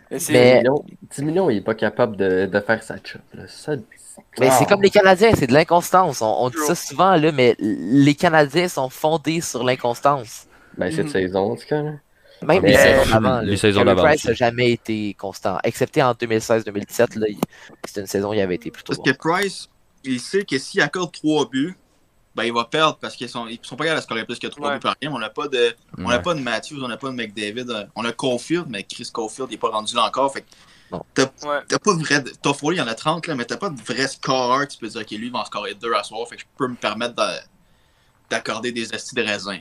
Mais c'est- 10 Mais- millions, 10 millions, il est pas capable de, de faire sa. Ça, Mais c'est Ah. comme les Canadiens, c'est de l'inconstance. On, on dit ça souvent, là, mais les Canadiens sont fondés sur l'inconstance. Ben, cette Mhm. saison, en tout cas. là. Même Mais, les euh, saisons d'avant. les là. saisons Carey d'avant Price n'a jamais été constant. Excepté en 2016-2017, là, il- c'était une saison où il avait été plutôt Parce bon. que Price, il sait que s'il accorde 3 buts, ben il va perdre parce qu'ils sont, ils sont pas capables de scorer plus que 3 Ouais. buts par game. On n'a pas de, on n'a Ouais. pas de Matthews, on n'a pas de McDavid, euh, on a Caulfield, mais Chris Caulfield n'est pas rendu là encore. Fait que t'as, Ouais. pas de vrai. Toffoli, il y en a 30, là, mais t'as pas de vrai scoreur que tu peux dire, ok, lui, il va en scorer 2 à soir. Fait que je peux me permettre de- d'accorder des estis de raisin.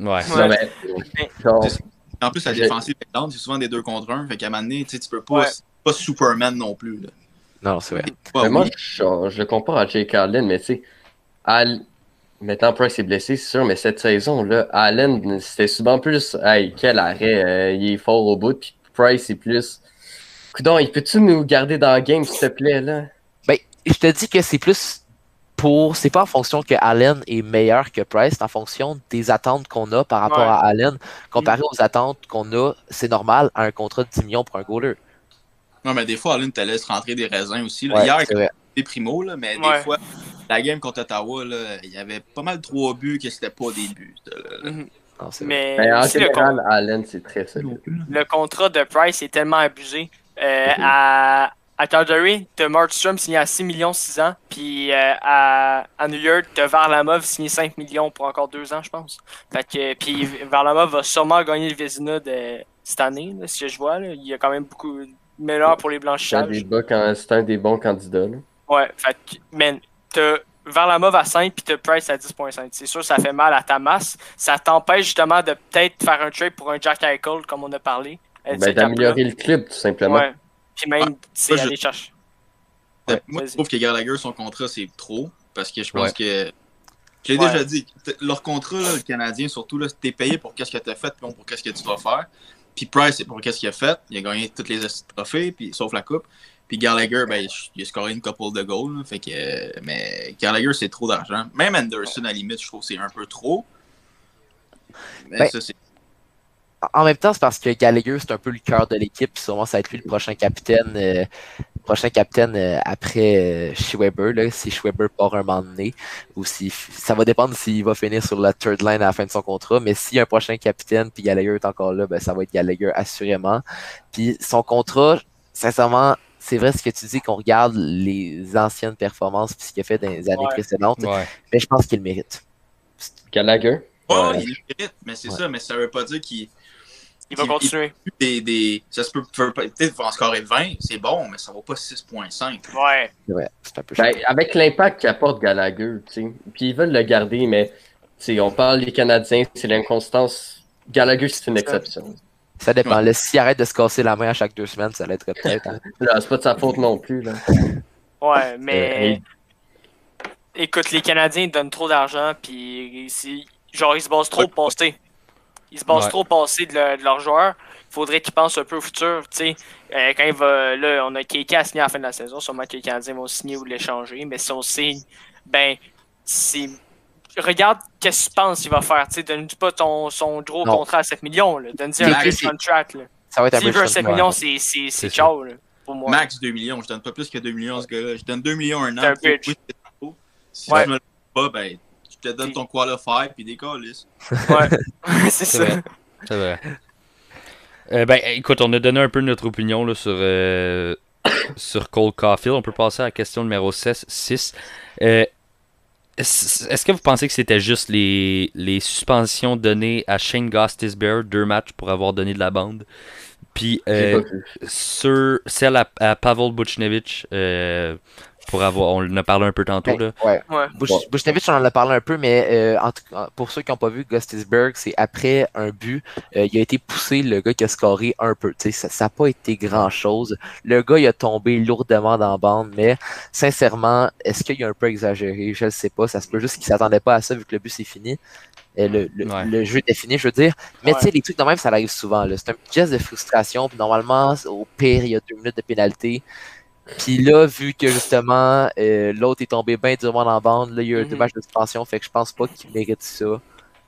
Ouais. Ouais. Mais, genre, En plus, la défensive c'est souvent des 2 contre 1. Fait qu'à un moment donné, tu sais, tu peux pas. Ouais. pas Superman non plus. Là. Non, c'est vrai. Mais moi, oui. je, je le compare à Jake Allen, mais tu sais, Al... maintenant Price est blessé, c'est sûr, mais cette saison-là, Allen, c'était souvent plus, hey, quel arrêt, euh, il est fort au bout, puis Price est plus. Coudon, il peut-tu nous garder dans le game, s'il te plaît, là? Ben, je te dis que c'est plus pour. C'est pas en fonction que Allen est meilleur que Price, c'est en fonction des attentes qu'on a par rapport Ouais. à Allen. Comparé aux attentes qu'on a, c'est normal à un contrat de 10 millions pour un goaler. Non, mais des fois, Allen te laisse rentrer des raisins aussi. Là. Ouais, Hier, des primo, là, mais Ouais. des fois, la game contre Ottawa, là, il y avait pas mal de trois buts que c'était pas des buts. Mhm. Non, vrai. Mais Mais en le, con- général, Allen, c'est très solide. le contrat de Price est tellement abusé. Euh, à, à Calgary, t'as Markstrom signé à 6 millions 6 ans, puis euh, à, à New York, t'as Varlamov signé 5 millions pour encore 2 ans, je pense. Fait que, puis Varlamov va sûrement gagner le Vézina de cette année, là, si je vois. Là. Il y a quand même beaucoup meilleur pour les blanchissages. c'est un des bons candidats. Là. Ouais, fait que, man, t'as Varlamov à 5 puis t'as Price à 10.5. C'est sûr, ça fait mal à ta masse. Ça t'empêche justement de peut-être faire un trade pour un Jack Eichel, comme on a parlé. Euh, Ben, d'améliorer le club, tout simplement. Ouais. Puis même, je- aller chercher. Ouais, Moi, je trouve que Gallagher, son contrat, c'est trop. Parce que je pense Ouais. que. Je l'ai Ouais. déjà dit, leur contrat, là, le Canadien, surtout, là, t'es payé pour qu'est-ce que t'as fait, puis pour qu'est-ce que tu vas faire. Puis Price, c'est pour qu'est-ce qu'il a fait. Il a gagné toutes les trophées, puis, sauf la coupe. Puis Gallagher, ben, il a scoré une couple de goals. là, fait que, mais Gallagher, c'est trop d'argent. Même Anderson, à la limite, je trouve que c'est un peu trop. Mais Ben, ça, c'est. En même temps, c'est parce que Gallagher, c'est un peu le cœur de l'équipe. puis Sûrement, ça va être lui le prochain capitaine. euh, prochain capitaine euh, après euh, Schweber, là, si Schweber part un moment donné. Ou si ça va dépendre s'il va finir sur la third line à la fin de son contrat. Mais s'il y a un prochain capitaine puis Gallagher est encore là, ben, ça va être Gallagher assurément. Puis son contrat, sincèrement, c'est vrai ce que tu dis qu'on regarde les anciennes performances puis ce qu'il a fait dans les années Ouais. précédentes. Ouais. Mais je pense qu'il le mérite. Gallagher? Ouais, Ouais. il le mérite, mais c'est Ouais. ça, mais ça veut pas dire qu'il. Il va Il- continuer. Des, des, ça se peut peut- peut-être qu'il va en scorer 20, c'est bon, mais ça vaut pas 6.5. Ouais. C'est un peu Ben, avec l'impact qu'apporte Gallagher, tu sais. Puis ils veulent le garder, mais tu sais, on parle des Canadiens, c'est l'inconstance. Gallagher, c'est une exception. Ça dépend. Là, s'il arrête de se casser la main à chaque deux semaines, ça l'aiderait peut-être. hein. Là, c'est pas de sa faute non plus. Là. Ouais, mais. Euh, Écoute, les Canadiens ils donnent trop d'argent, puis genre, ils se basent trop passé. Ils se basent Ouais. trop passé de, leur- de leurs joueurs. Il faudrait qu'ils pensent un peu au futur. Tu sais, Euh, quand il va. Là, on a Keke à signer à la fin de la saison. Sûrement que les Canadiens vont signer ou l'échanger. Mais si on signe, ben, c'est. Regarde qu'est-ce que tu penses qu'il va faire. Tu sais, donne-lui pas ton, son gros Non. contrat à 7 millions. Donne-lui un c'est- contract. Là. Ça va être un S'il peu veut un cher. 7 ouais. millions, c'est c'est- C'est c'est ciao. Là, pour moi. Max 2 millions, je donne pas plus que 2 millions à ce gars-là. Je donne 2 millions un C'est un an. c'est trop. Si Ouais. tu me le donnes pas, ben, je te donne ton qualifier puis des calices. Ouais. c'est ça. vrai. C'est vrai. Euh, ben, écoute, on a donné un peu notre opinion là, sur, euh, sur Cole Caulfield. On peut passer à la question numéro 6. Euh, est-ce que vous pensez que c'était juste les, les suspensions données à Shane Gostisbehere, deux matchs pour avoir donné de la bande, puis euh, sur celle à, à Pavel Buchnevich, euh, pour avoir, on en a parlé un peu tantôt, là. Ouais. Ouais. Bush, Bon. Buchnevich, on en a parlé un peu, mais euh, en tout cas, pour ceux qui n'ont pas vu Gustisberg, c'est après un but, euh, il a été poussé, le gars qui a scoré un peu. Tu sais, ça n'a pas été grand-chose. Le gars, il a tombé lourdement dans la bande, mais sincèrement, est-ce qu'il a un peu exagéré? Je ne sais pas. Ça se peut juste qu'il s'attendait pas à ça vu que le but c'est fini. Euh, le, le, Ouais. le jeu était fini, je veux dire. Mais Ouais. tu sais, les trucs de même, ça arrive souvent. là. C'est un petit geste de frustration. Puis normalement, au pire, il y a deux minutes de pénalité. Puis là, vu que justement, euh, l'autre est tombé bien durement dans la bande, là, il y a eu Mhm. deux matchs de suspension, fait que je pense pas qu'il mérite ça.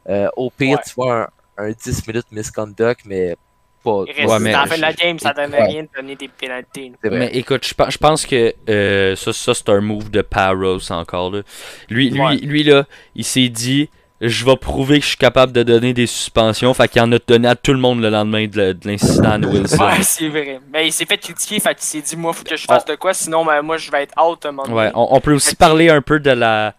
Euh, au pire, Ouais. tu vois un, un 10 minutes misconduct, mais pas. Il reste, Ouais, mais- fin de la game, ça Ouais. rien de donner des pénalités. Mais écoute, je, pe- je pense que euh, ça, ça c'est un move de Paros encore. Là. Lui, lui, Ouais. lui, là, il s'est dit je vais prouver que je suis capable de donner des suspensions. Fait qu'il en a donné à tout le monde le lendemain de, l'incident de Wilson. Ouais, c'est vrai. Mais il s'est fait critiquer, fait qu'il s'est dit, moi, faut que je fasse de quoi, sinon, ben, moi, je vais être out un moment. Ouais, on, on peut aussi parler un peu de la.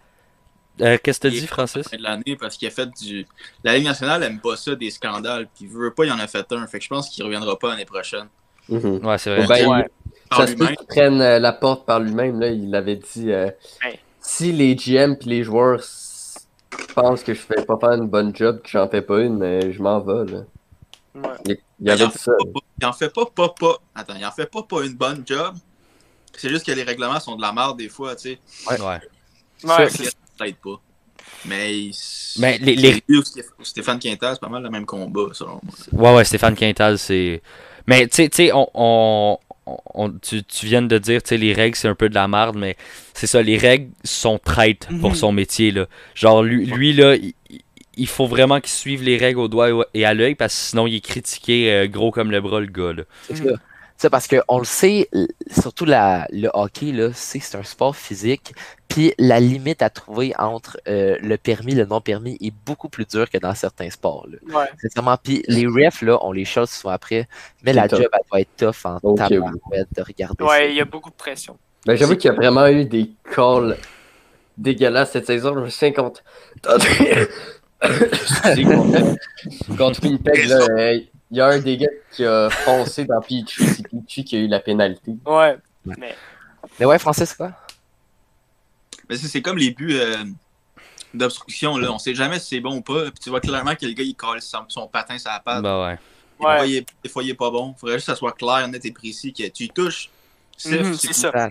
Euh, Qu'est-ce que tu dis, Francis? de l'année parce qu'il a fait du. La Ligue nationale aime pas ça, des scandales. Puis il veut pas, il en a fait un. Fait que je pense qu'il reviendra pas l'année prochaine. Mhm. Ouais, c'est vrai. Ben, Ouais. Par Ça se peut lui-même. qu'il prenne euh, la porte par lui-même. Là, il avait dit euh, Ouais. si les GM et les joueurs s- pensent que je fais pas faire une bonne job, que j'en fais pas une, euh, je m'en vais. Là. Ouais. Il, il avait en fait ça. pas, il en fait pas, pas, pas. Attends, il en fait pas, pas une bonne job. C'est juste que les règlements sont de la merde des fois, tu sais. Ouais. Ouais, ça aide pas. Mais. Mais les- les- Stéphane Quintal, c'est pas mal le même combat, selon moi. Ouais, ouais, Stéphane Quintal, c'est. Mais tu sais, tu sais, on, on, on- tu, tu viens de dire, tu sais, les règles, c'est un peu de la merde, mais c'est ça, les règles sont traites pour Mhm. son métier, là. Genre, lui, lui là, il, il faut vraiment qu'il suive les règles au doigt et à l'œil, parce que sinon, il est critiqué euh, gros comme le bras, le gars, là. C'est ça. Ça, parce qu'on le sait, surtout la, le hockey, là, c'est c'est un sport physique. Puis la limite à trouver entre euh, le permis et le non permis est beaucoup plus dure que dans certains sports. Là. ouais. Sincèrement, puis les refs, là, on les choses souvent après, mais la C'est job, elle doit être tough en Ok, oui. de regarder Ouais, il y a beaucoup de pression. Ben, j'avoue qu'il y a vraiment eu des calls dégueulasses cette saison. Je me souviens contre. Contre, contre Winnipeg, là, euh, il y a un des gars qui a foncé dans Petrie. C'est Petrie qui a eu la pénalité. Ouais. Mais, Mais ouais, Francis, quoi? Mais c'est c'est comme les buts euh, d'obstruction, là. On sait jamais si c'est bon ou pas. Puis tu vois clairement que le gars, il colle son, son patin sur la patte. Bah ouais. Des, fois, ouais. il est, des fois, il est pas bon. Faudrait juste que ça soit clair, net et précis, que tu y touches. Mhm, c'est c'est tout. ça.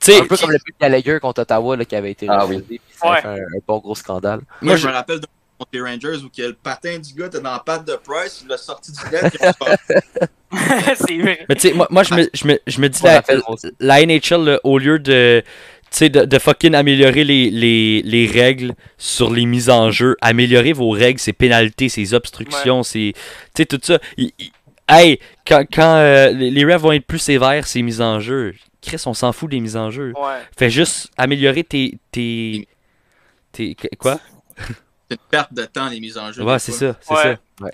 Tu sais, Un peu comme le but de Gallagher contre Ottawa là, qui avait été Ah refusé, puis ça a Ouais. fait un, un bon gros scandale. Moi, Moi, je me rappelle de contre les Rangers où que le patin du gars était dans la patte de Price, il l'a sorti du net. c'est vrai. mais tu sais, moi, moi je, me, je, me, je me dis, la, la NHL, là, au lieu de, tu sais, de, de fucking améliorer les, les, les règles sur les mises en jeu, améliorer vos règles, ses pénalités, ses obstructions, ses, tu sais, tout ça. Il- il- hey, quand, quand euh, les les refs vont être plus sévères, ces mises en jeu, Chris, on s'en fout des mises en jeu. Ouais. Fais juste améliorer tes, tes, tes, quoi? C'est une perte de temps, les mises en jeu. Ouais, c'est ça, c'est Ouais. ça.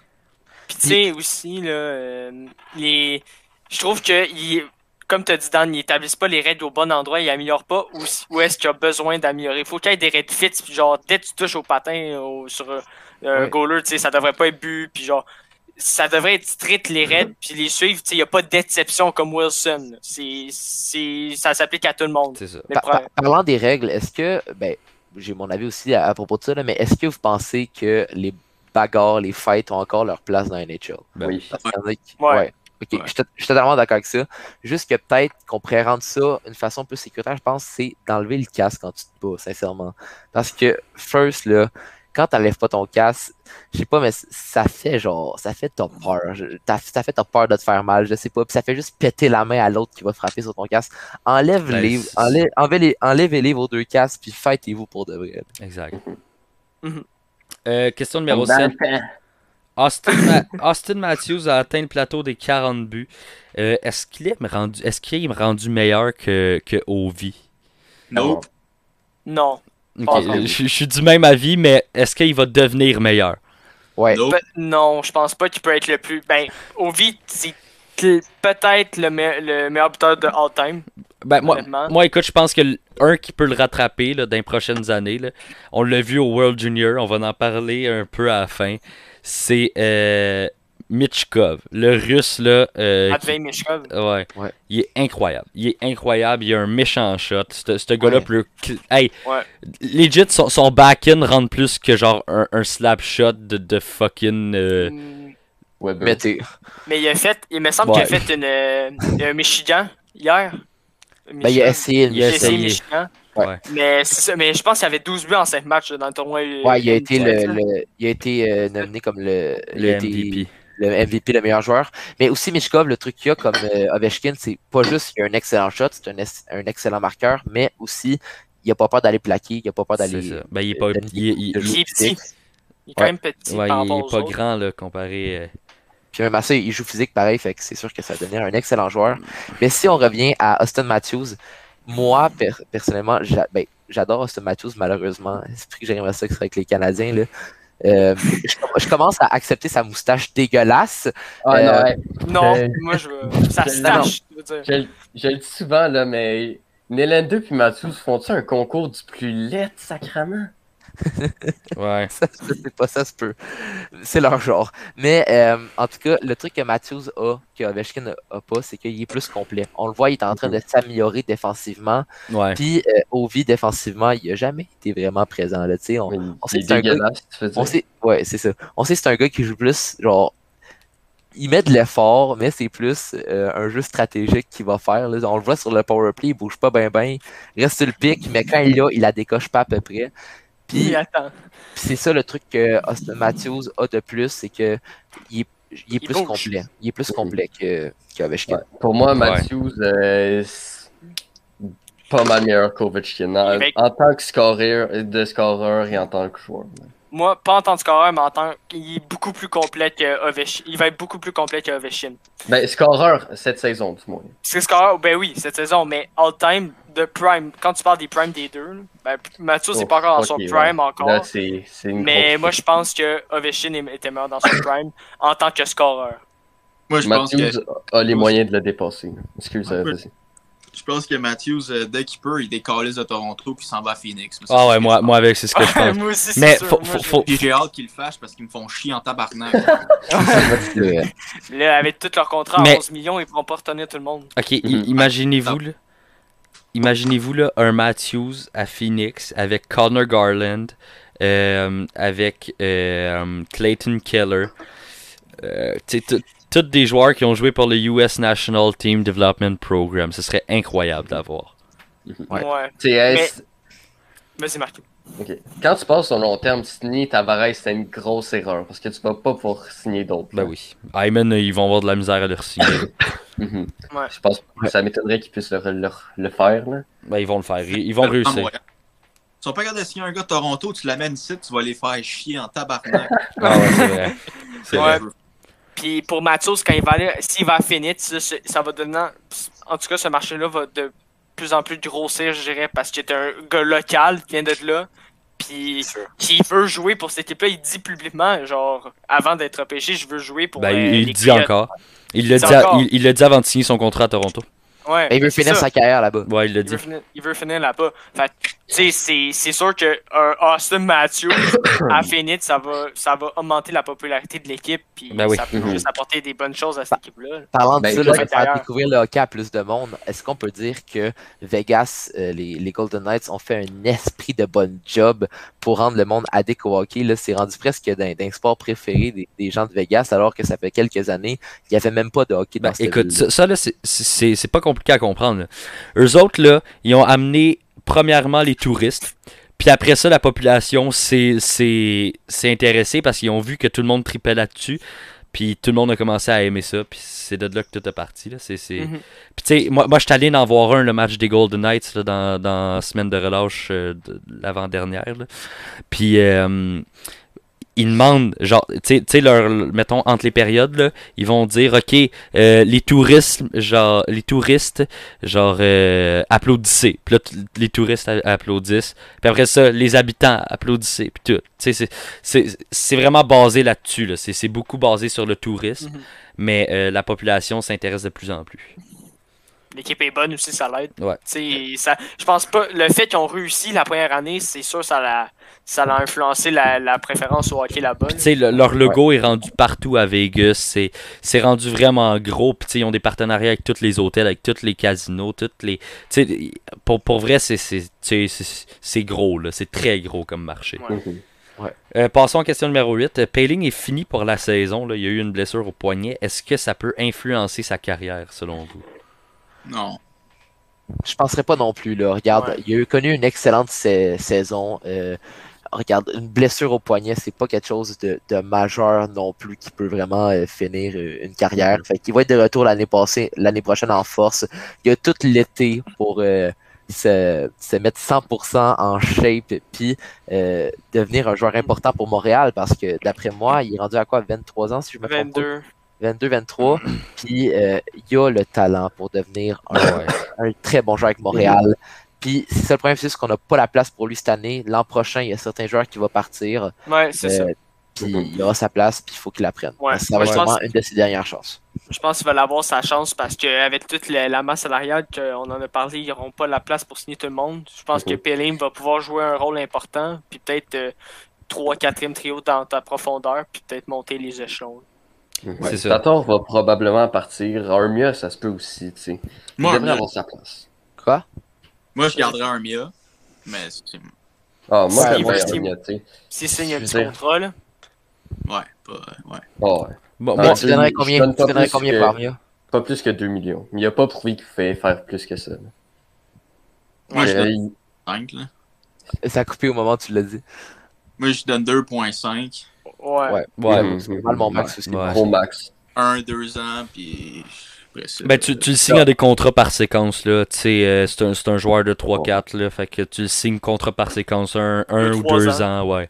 Puis tu sais aussi là, euh, les, je trouve que ils- comme tu as dit Dan, ils établissent pas les règles au bon endroit, ils améliorent pas où, où est-ce qu'il y a besoin d'améliorer. Faut qu'il y ait des règles fixes, puis genre dès que tu touches au patin au- sur euh, un Ouais. goaler, tu sais, ça devrait pas être bu, puis genre ça devrait être strict les règles, puis les suivre, tu sais, il y a pas d'exception comme Wilson. C'est c'est ça s'applique à tout le monde. C'est ça. Par- par- parlant des règles, est-ce que, ben, j'ai mon avis aussi à, à propos de ça, là, mais est-ce que vous pensez que les bagarres, les fights ont encore leur place dans la NHL? Ben oui. Ouais. ouais. Ok, Ouais. je suis je suis totalement d'accord avec ça. Juste que peut-être qu'on pourrait rendre ça une façon plus sécuritaire, je pense, c'est d'enlever le casque quand tu te bats, sincèrement. Parce que, first, là, quand t'enlèves pas ton casque, je sais pas, mais ça fait genre, ça fait t'as peur. Ça fait t'as peur de te faire mal, je sais pas. Puis ça fait juste péter la main à l'autre qui va frapper sur ton casque. Enlève-les, Ben, c'est- enlève, enlevez-les, enlevez-les vos deux casques, puis fightez-vous pour de vrai. Exact. Mhm. Euh, question numéro Dans 7. le temps. Austin, Ma- Austin Matthews a atteint le plateau des 40 buts. Euh, est-ce qu'il est rendu, est-ce qu'il est rendu meilleur que, que Ovi? Nope. Non. Pas je, je suis du même avis, mais est-ce qu'il va devenir meilleur? Ouais. Nope. Pe- non, je pense pas qu'il peut être le plus. Ben, Ovi, c'est peut-être le, me- le meilleur buteur de all time. Ben, moi, moi, écoute, je pense que un qui peut le rattraper là, dans les prochaines années, là, on l'a vu au World Junior, on va en parler un peu à la fin, c'est euh, Mitchkov, le russe. Là, euh, qui- Mishkov. Ouais. Ouais. Il est incroyable. Il est incroyable. Il a un méchant shot. Ce ce gars-là Ouais. peut. Hey, Ouais. legit, son, son back-in rentre plus que genre un, un slap shot de, de fucking. euh, Mm, Weber. Mais t'es- Mais il a fait, il me semble Ouais. qu'il a fait une, euh, un Michigan hier. ben, il a essayé, Il a essayé essayé. Michigan. Ouais. Mais, ça, mais je pense qu'il y avait 12 buts en 5 matchs dans le tournoi. Ouais, il a été, Ouais, le, le- il a été euh, nominé comme le, le MVP. Le MVP, le meilleur joueur. Mais aussi, Mishkov, le truc qu'il y a comme euh, Ovechkin, c'est pas juste qu'il a un excellent shot, c'est un, un excellent marqueur, mais aussi, il a pas peur d'aller plaquer, il a pas peur C'est d'aller. ça. Ben, il est pas. il est- il- il petit. Il est quand Ouais. même petit Ouais, par il rapport est aux pas autres. grand là, comparé. euh, Puis même à ça, il joue physique pareil, fait que c'est sûr que ça va devenir un excellent joueur. Mais si on revient à Austin Matthews, moi, per- personnellement, ben, j'adore Austin Matthews, malheureusement. C'est que j'aimerais ça que ce soit avec les Canadiens. Là. Euh, je, je commence à accepter sa moustache dégueulasse. Ah Euh, non, Euh, moi je veux. Se non. tâche, je veux dire. je, le- je le dis souvent, là, mais Nylander puis Matthews font-tu un concours du plus laid, sacrament? Ouais. Ça, je sais pas, ça se peut. C'est leur genre. Mais euh, en tout cas, le truc que Matthews a, que Ovechkin a, a pas, c'est qu'il est plus complet. On le voit, il est en train de s'améliorer défensivement. Ouais. Puis, euh, Ovi, défensivement, il a jamais été vraiment présent. Là, tu sais, on, on sait c'est un. On sait, ouais, c'est ça. On sait que c'est un gars qui joue plus, genre, il met de l'effort, mais c'est plus euh, un jeu stratégique qu'il va faire. là. On le voit sur le power play, il bouge pas bien, bien, il reste sur le pic, mais quand il l'a, il la décoche pas à peu près. Puis, c'est ça le truc que Austin Matthews a de plus, c'est que il est, il est Il plus bouge. complet. Il est plus complet que. Ouais. Pour moi, Ouais. Matthews, euh, c'est pas mal meilleur qu'Ovechkin. En, en tant que scoreur, de scoreur et en tant que joueur. Moi, pas en tant que scoreur, mais en tant qu'il est beaucoup plus complet que Ovechkin. Il va être beaucoup plus complet que Ovechkin. Ben, scoreur cette saison, du moins. C'est scoreur, ben oui, cette saison, mais all-time de prime. Quand tu parles des primes des deux, ben, Mathieu, c'est Oh, pas encore dans son ouais. prime encore. Là, une Mais moi, je pense que Ovechkin était meilleur dans son prime en tant que scoreur. Moi, je pense que a les moyens de le dépasser. Excuse, Ouais. vas-y. Je pense que Matthews, euh, dès qu'il peut, il décalise de Toronto puis s'en va à Phoenix. Ah c'est ouais, moi, moi avec, c'est ce que je pense. moi aussi, c'est Mais sûr. faut, Moi, faut, j'ai hâte qu'ils le fassent parce qu'ils me font chier en tabarnak. Là, avec tout leur contrat Mais- à 11 millions, ils pourront pas retenir tout le monde. Ok, Mhm. imaginez-vous là. Imaginez-vous là un Matthews à Phoenix avec Connor Garland, euh, avec euh, Clayton Keller. Euh, tu sais, tout- tous des joueurs qui ont joué pour le US National Team Development Program. Ce serait incroyable d'avoir. Ouais. Ouais. Sais, euh, Mais- c'est- ok. Quand tu passes au long terme, signer Tavares, c'est une grosse erreur parce que tu vas pas pouvoir signer d'autres. Ben oui. Hyman, euh, ils vont avoir de la misère à le signer. Mhm. Ouais. Je pense Ouais. ça m'étonnerait qu'ils puissent le, le, le faire. Là. ben, ils vont le faire. Ils, ils vont réussir. Sont pas capables de signer un gars de Toronto, tu l'amènes ici, tu vas les faire chier en tabarnak. Ah ouais, c'est vrai. C'est Ouais. vrai. Puis pour Matthews, quand il va aller, s'il va à Phoenix, ça, va devenir. En tout cas, ce marché-là va de plus en plus grossir, je dirais, parce qu'il est un gars local qui vient de là. Puis qui veut jouer pour cette équipe-là, il dit publiquement, genre, avant d'être repêché, je veux jouer pour. Ben, euh, il, dit encore. Il dit, encore. il, il le dit avant de signer son contrat à Toronto. Ouais, il veut finir ça. sa carrière là-bas. Ouais, il le Il dit. veut finir, il veut finir là-bas. Fait tu sais, c'est- c'est sûr que un Austin Matthews à Phoenix, ça va, ça va augmenter la popularité de l'équipe. Puis Ben oui. ça peut Mhm. juste apporter des bonnes choses à cette équipe-là. Parlant de Ben, ça, faire découvrir le hockey à plus de monde, est-ce qu'on peut dire que Vegas, euh, les, les Golden Knights, ont fait un esprit de bon job pour rendre le monde addict au hockey? Là, c'est rendu presque d'un, sport préféré des, des gens de Vegas, alors que ça fait quelques années qu'il n'y avait même pas de hockey dans Ben, cette écoute, ça, ça, c'est pas compliqué à comprendre. là. Eux autres, là, ils ont amené premièrement les touristes. Puis après ça, la population s'est intéressée parce qu'ils ont vu que tout le monde tripait là-dessus. Puis tout le monde a commencé à aimer ça. Puis c'est de là que tout est parti. Là. C'est, c'est... Mhm. Puis tu sais, moi, moi je suis allé en voir un, le match des Golden Knights, là, dans, dans la semaine de relâche euh, de l'avant-dernière. Puis euh, ils demandent, genre, tu sais- leur, mettons, entre les périodes, là, ils vont dire, OK, euh, les touristes, genre, les touristes, genre, euh, applaudissez. Puis là, les touristes applaudissent. Puis après ça, les habitants applaudissez. Puis tout. Tu sais, c'est- c'est c'est vraiment basé là-dessus. Là. C'est c'est beaucoup basé sur le tourisme. Mhm. Mais euh, la population s'intéresse de plus en plus. L'équipe est bonne aussi, ça l'aide. Ouais. Tu sais, Ça, je pense pas. Le fait qu'ils ont réussi la première année, c'est sûr ça l'a ça l'a influencé la, la préférence au hockey là-bas. Puis, tu sais, le- leur logo est rendu partout à Vegas. C'est, c'est rendu vraiment gros. Puis, tu sais, ils ont des partenariats avec tous les hôtels, avec tous les casinos, toutes les. Tu sais, pour, pour vrai, c'est, c'est, tu sais, c'est, c'est gros, là. C'est très gros comme marché. Ouais. Mhm. Euh, passons à question numéro 8. Euh, Payling est fini pour la saison. Là. Il y a eu une blessure au poignet. Est-ce que ça peut influencer sa carrière, selon vous? Non. Je penserais pas non plus. Là. Regarde, Ouais. il a eu connu une excellente sa- saison. Euh, regarde, une blessure au poignet, c'est pas quelque chose de, de majeur non plus qui peut vraiment euh, finir euh, une carrière. Fait qu'il va être de retour l'année passée, l'année prochaine en force. Il a tout l'été pour euh, se, se mettre 100% en shape puis euh, devenir un joueur important pour Montréal parce que d'après moi, il est rendu à quoi 23 ans si je me trompe pas? 22. 22, 23. Puis euh, il a le talent pour devenir un, un très bon joueur avec Montréal. Puis c'est ça le problème, c'est qu'on n'a pas la place pour lui cette année. L'an prochain, il y a certains joueurs qui vont partir. Ouais, c'est ça. Euh, puis il aura sa place, puis il faut qu'il la prenne. Ouais. Ça va être Ouais. vraiment une de ses dernières chances. Je pense qu'il va avoir sa chance parce qu'avec toute la, la masse salariale qu'on en a parlé, ils n'auront pas la place pour signer tout le monde. Je pense que Mhm. Pellim va pouvoir jouer un rôle important, puis peut-être 3 4 trio dans ta profondeur, puis peut-être monter les échelons. Ouais. C'est ça. Tatar va probablement partir. Armia, ça se peut aussi, tu sais. Moi, Armia- avoir sa place. Quoi? moi, je garderais un Mia, mais c'est. Ah, moi, c'est- Armia, tu sais. S'il signe un petit là, Ouais, pas. Ouais. Ah ouais. Bon, Ah, moi, tu donnerais je combien, donne tu pas donnerais plus combien que- par Mia? Pas plus que 2 millions. Mais il a pas prouvé qu'il fait faire plus que ça. là. Moi, je Euh, donne il- 5, là. Ça a coupé au moment où tu l'as dit. Moi, je donne 2.5. ouais. Ouais. ouais. Mhm. C'est pas mal mon max aussi. Ouais. Gros max. 1, 2 ans, puis. Ben, tu, tu le signes à des contrats par séquence, là. Tu sais, euh, c'est un, c'est un joueur de 3-4, là. Fait que tu le signes contrat par séquence, un, un ou deux ans, ouais.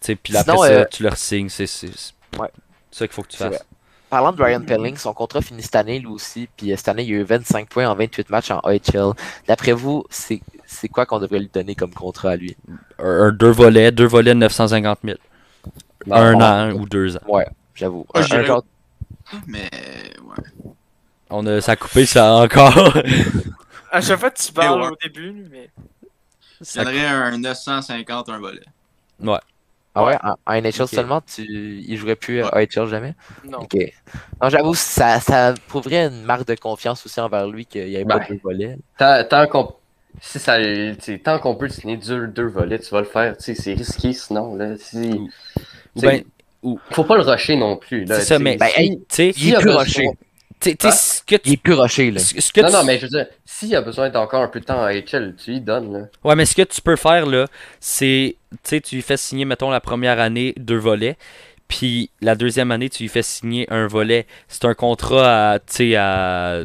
Tu sais, puis après ça, euh, tu le signes, c'est c'est- c'est Ouais. ça qu'il faut que tu C'est fasses. vrai. Parlant de Ryan Pelling, son contrat finit cette année, lui aussi. Puis euh, cette année, il a eu 25 points en 28 matchs en AHL. D'après vous, c'est c'est quoi qu'on devrait lui donner comme contrat à lui? Un, un- deux volets, deux volets de 950 000. Ben, un an ou deux ans. Ouais, j'avoue. Ah, Un- genre- Mais. Ouais. On a, ça a coupé ça encore. À chaque fois, tu parles ouais. au début, mais. Ça- donnerais un 950, un volet. Ah ouais, en, en NHL seulement, tu, il jouerait plus à AHL jamais? Non. Ok. Non, j'avoue, ça, ça prouverait une marque de confiance aussi envers lui qu'il n'y avait Ben. pas de volets. Tant, tant qu'on si ça, tant qu'on peut signer deux, deux volets, tu vas le faire. Tu sais, c'est risqué sinon. Là, si, Ou- tu sais, Ben, faut pas le rusher non plus. là, C'est ça, mais- Ben, si- hey, Il est a plus rushé. Hein? ce que Il tu. est plus rushé, là. Ce ce que Non, tu- non, mais je veux dire, s'il a besoin d'encore un peu de temps à HL, tu lui donnes. Là. Ouais, mais ce que tu peux faire, là, c'est. Tu sais, tu lui fais signer, mettons, la première année, deux volets. Puis la deuxième année, tu lui fais signer un volet. C'est un contrat à, tu sais, à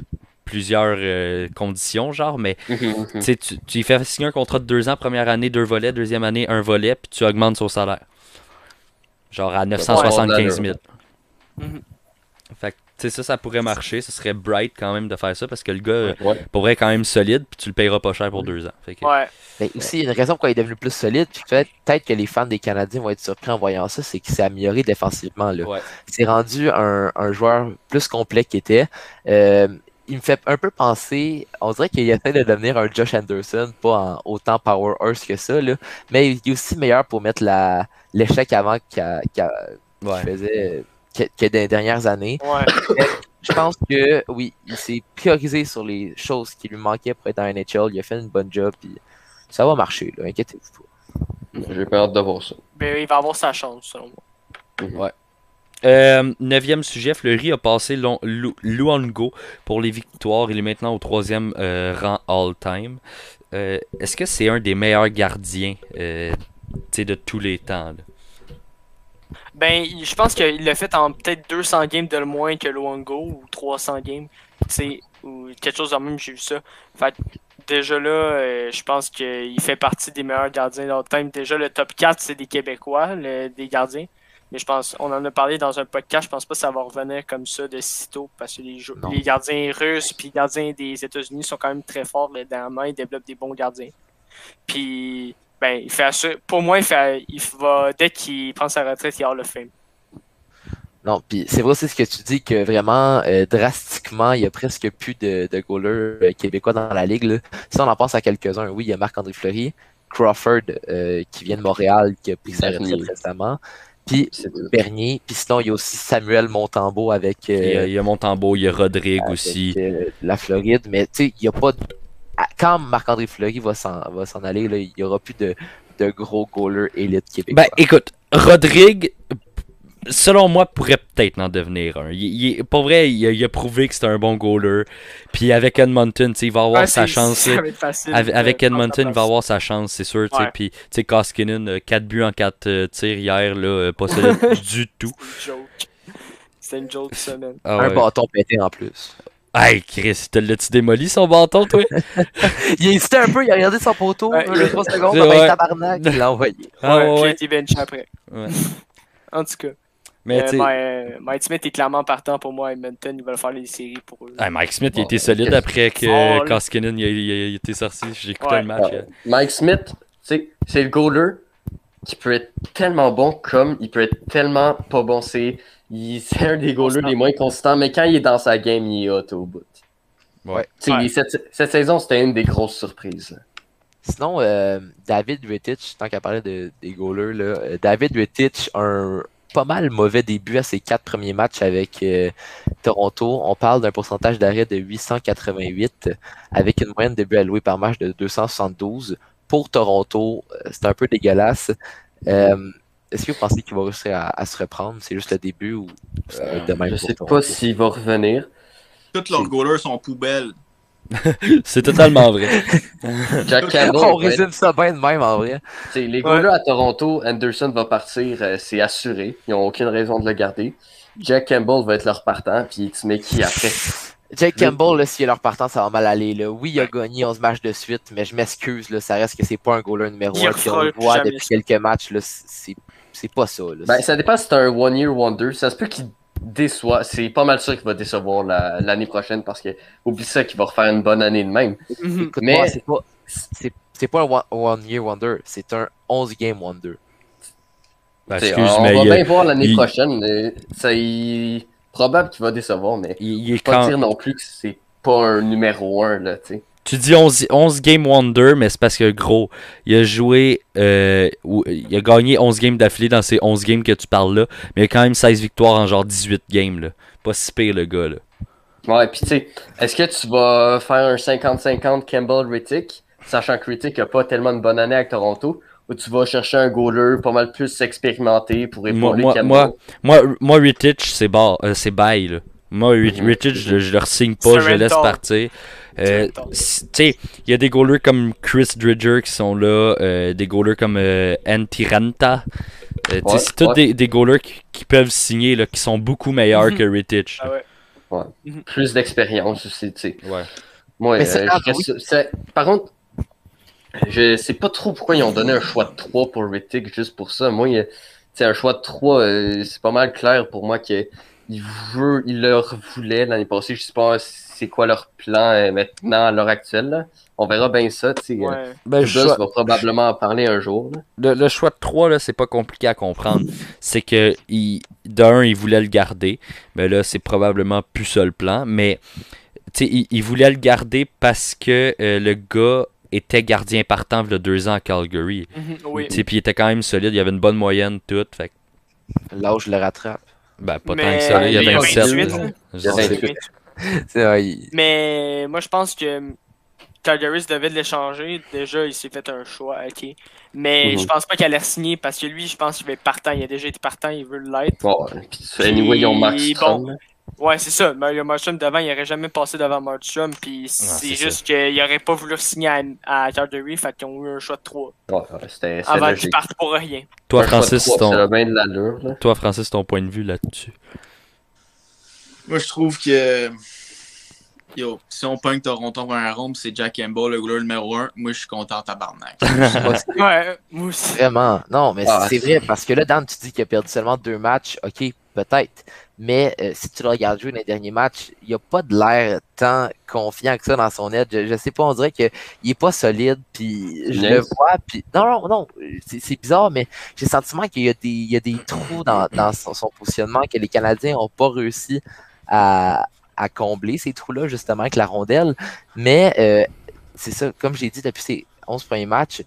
plusieurs euh, conditions, genre, mais Mhm, tu sais, tu, tu lui fais signer un contrat de deux ans, première année, deux volets, deuxième année, un volet, puis tu augmentes son salaire. Genre à 975 000. Mhm. Fait que, tu sais, ça, ça pourrait marcher. Ce serait bright quand même de faire ça parce que le gars, euh, Ouais. pour vrai, est quand même solide, puis tu le payeras pas cher pour deux ans. Fait que, Ouais. Mais aussi, il y a une raison pourquoi il est devenu plus solide. Puis peut-être peut-être que les fans des Canadiens vont être surpris en voyant ça, c'est qu'il s'est amélioré défensivement. Là. Ouais. C'est rendu un, un joueur plus complet qu'il était. Euh, il me fait un peu penser, on dirait qu'il essaie de devenir un Josh Anderson, pas en autant power horse que ça, là, mais il est aussi meilleur pour mettre la l'échec avant qu'il qu'il Ouais. faisait que, les dernières années. Ouais. Je pense que oui, il s'est priorisé sur les choses qui lui manquaient pour être dans NHL. Il a fait une bonne job, puis ça va marcher, là, inquiétez-vous pas. J'ai hâte de voir ça. Ben, il va avoir sa chance, selon moi. Euh, neuvième sujet, Fleury a passé Lon- Lu- Luongo pour les victoires. Il est maintenant au troisième euh, rang all-time. Euh, Est-ce que c'est un des meilleurs gardiens euh, de tous les temps? là? Ben, je pense qu'il l'a fait en peut-être 200 games de le moins que Luongo ou 300 games. C'est ou quelque chose de même, j'ai vu ça. Fait que déjà là, euh, je pense qu'il fait partie des meilleurs gardiens all time. Déjà, le top 4, c'est des Québécois, le- des gardiens. Mais je pense, on en a parlé dans un podcast, je pense pas que ça va revenir comme ça de sitôt parce que les, gardiens russes puis les gardiens des États-Unis sont quand même très forts là, dans la main, ils développent des bons gardiens. Puis, ben, il fait assur- pour moi, il, fait, il va, dès qu'il prend sa retraite, il a le fame. Non, puis c'est vrai aussi ce que tu dis que vraiment euh, drastiquement, il y a presque plus de, de goalers euh, québécois dans la ligue. Là. Si on en pense à quelques-uns, oui, il y a Marc-André Fleury, Crawford euh, qui vient de Montréal, qui a pris sa retraite récemment, puis. Bernier, puis sinon il y a aussi Samuel Montembeau avec, euh, Il y a, il y a Montembeau, il y a Rodrigue avec, aussi. euh, la Floride, mais tu sais, il y a pas Quand Marc-André Fleury va s'en va s'en aller, là, il y aura plus de, de gros goalers élites québécois. Ben, écoute, Rodrigue, selon moi, pourrait peut-être en devenir un. Il, pour vrai, il a, il a prouvé que c'est un bon goaler. Puis avec Edmonton, il va avoir Ouais, sa chance. ça là. va être facile Avec, avec Edmonton, il va avoir sa chance, c'est sûr. Ouais. Puis, tu sais, Koskinen, 4 buts en 4 tirs hier, là, euh, pas solide du tout. C'est une joke. C'est une joke, man. Ah Un ouais. bâton pété en plus. Hey, Chris, te l'as-tu démoli son bâton, toi? Il a hésité un peu, il a regardé son poteau, Ouais. le 3 secondes, Ouais. ben tabarnak, il l'a envoyé. Ah, ouais, a ouais. été benché après. Ouais. En tout cas, Mais euh, euh, Mike Smith est clairement partant pour moi. Edmonton, ils veulent faire les séries pour eux. hey, Mike Smith, il Bon, était solide qu'est-ce- après que Oh. Koskinen il a, il a- il était sorti. J'ai écouté Ouais. le match. Ouais. euh. Mike Smith, tu sais, c'est le goaler qui peut être tellement bon comme il peut être tellement pas bon. C'est c'est un des goalers Constant. les moins constants, mais quand il est dans sa game, il est hot au bout. Ouais. Il- cette, cette saison, c'était une des grosses surprises. Sinon, euh, David Rittich, tant qu'à parler de, des goalers, là, euh, David Rittich, un pas mal mauvais début à ses quatre premiers matchs avec euh, Toronto. On parle d'un pourcentage d'arrêt de 888 avec une moyenne de buts alloués par match de 272. Pour Toronto, euh, c'est un peu dégueulasse. Euh, Est-ce que vous pensez qu'il va réussir à, à se reprendre? C'est juste le début ou ça va être de même Je sais pas s'il va revenir. Tous leurs goalers sont poubelles. C'est totalement vrai. Jack Campbell, On résume ça bien de même en vrai. les goalers à Toronto, Anderson va partir, euh, c'est assuré. Ils n'ont aucune raison de le garder. Jack Campbell va être leur partant, puis tu mets qui après? Jake Campbell, là, s'il est leur partant, ça va mal aller. Là. Oui, il a gagné 11 matchs de suite, mais je m'excuse, là, ça reste que c'est pas un goaler numéro Il 1 puis on refera le plus voit depuis quelques matchs. Là, c'est, c'est pas ça. Là. Ben, ça dépend si c'est un One Year Wonder. Ça se peut qu'il déçoit. C'est pas mal sûr qu'il va décevoir la- l'année prochaine parce que, oublie ça, qu'il va refaire une bonne année de même. Mhm. Écoute, mais- c'est pas, c'est, c'est pas un one, year wonder, c'est un 11 game wonder. Ben, excuse, on mais va il, bien voir l'année il- prochaine. Ça, il... Probable qu'il va décevoir, mais il- il est pas quand... dire non plus que c'est pas un numéro 1, là, tu sais. Tu dis 11, 11 Game Wonder, mais c'est parce que, gros, il a joué. euh, il a gagné 11 games d'affilée dans ces 11 games que tu parles là. Mais il a quand même 16 victoires en genre 18 games. Là. Pas si pire, le gars. Là. Ouais, pis tu sais, est-ce que tu vas faire un 50-50 Campbell Rittick, sachant que Rittick a pas tellement de bonne année avec Toronto, ou tu vas chercher un goaler pas mal plus expérimenté pour épauler moi- Campbell? moi- Moi, moi Rittich, c'est euh, c'est bail. Moi, Rit- Mhm. Rittich, je, je le re-signe pas, je le laisse partir. Euh, il y a des goalers comme Chris Dridger qui sont là, euh, des goalers comme euh, Antiranta. Euh, tu sais, Ouais, c'est tous ouais. des, des goalers qui, qui peuvent signer, là, qui sont beaucoup meilleurs Mhm. que Rittich. Ah ouais. Plus d'expérience aussi, tu sais. Ouais. Moi, Mais c'est- euh, je reste- par contre, je sais pas trop pourquoi ils ont donné un choix de 3 pour Rittick juste pour ça. Moi, il- tu sais, un choix de 3, euh, c'est pas mal clair pour moi qu'il veut, il leur voulait l'année passée. Je sais pas c'est quoi leur plan euh, maintenant à l'heure actuelle. là. On verra bien ça. tu sais. euh, Ouais. Ben, le, choix, va probablement en parler un jour. le- le choix de 3, là, c'est pas compliqué à comprendre. C'est que, il, d'un, il voulait le garder. Mais là, c'est probablement plus ça le plan. Mais, tu sais, il, il voulait le garder parce que euh, le gars était gardien partant il y a deux ans à Calgary. Mhm, Oui. Tu sais, Puis il était quand même solide, il avait une bonne moyenne, tout. Fait Là où je le rattrape. Ben, pas tant Mais que ça, là, il y a a 27. 28, là. là. Je Il y a sais. 28. C'est vrai, il- Mais moi, je pense que Calgary devait l'échanger. Déjà, il s'est fait un choix, ok. Mais Mhm. je pense pas qu'il allait signer parce que lui, je pense qu'il va être partant. Il a déjà été partant, il veut l'être. Bon, puis, anyway, ils ont Max bon. Ouais, c'est ça. Mario Marchand devant, il aurait jamais passé devant Marchand. Puis c'est c'est juste qu'il aurait pas voulu signer à, à Calgary. Fait qu'ils ont eu un choix de 3 Ouais, c'était avant qu'ils partent pour rien. Toi, Francis, ton... Ça a bien de l'allure. là. Toi, Francis, ton point de vue là-dessus. Moi, je trouve que. Yo, si on pogne Toronto première ronde, c'est Jack Campbell, le goaler numéro 1. Moi, je suis content tabarnak. Ouais, moi aussi. Vraiment. Non, mais Ah, c'est vrai, parce que là, Dan, tu dis qu'il a perdu seulement deux matchs. OK, peut-être. Mais euh, si tu le regardes jouer dans les derniers matchs, il a pas de l'air tant confiant que ça dans son aide. Je, je sais pas, on dirait qu'il est pas solide. Puis je le vois. Puis non, non, non. C'est bizarre, mais j'ai le sentiment qu'il y a des, il y a des trous dans, dans son, son positionnement que les Canadiens ont pas réussi à, à combler ces trous-là, justement, avec la rondelle. Mais euh, c'est ça, comme j'ai dit depuis ces 11 premiers matchs,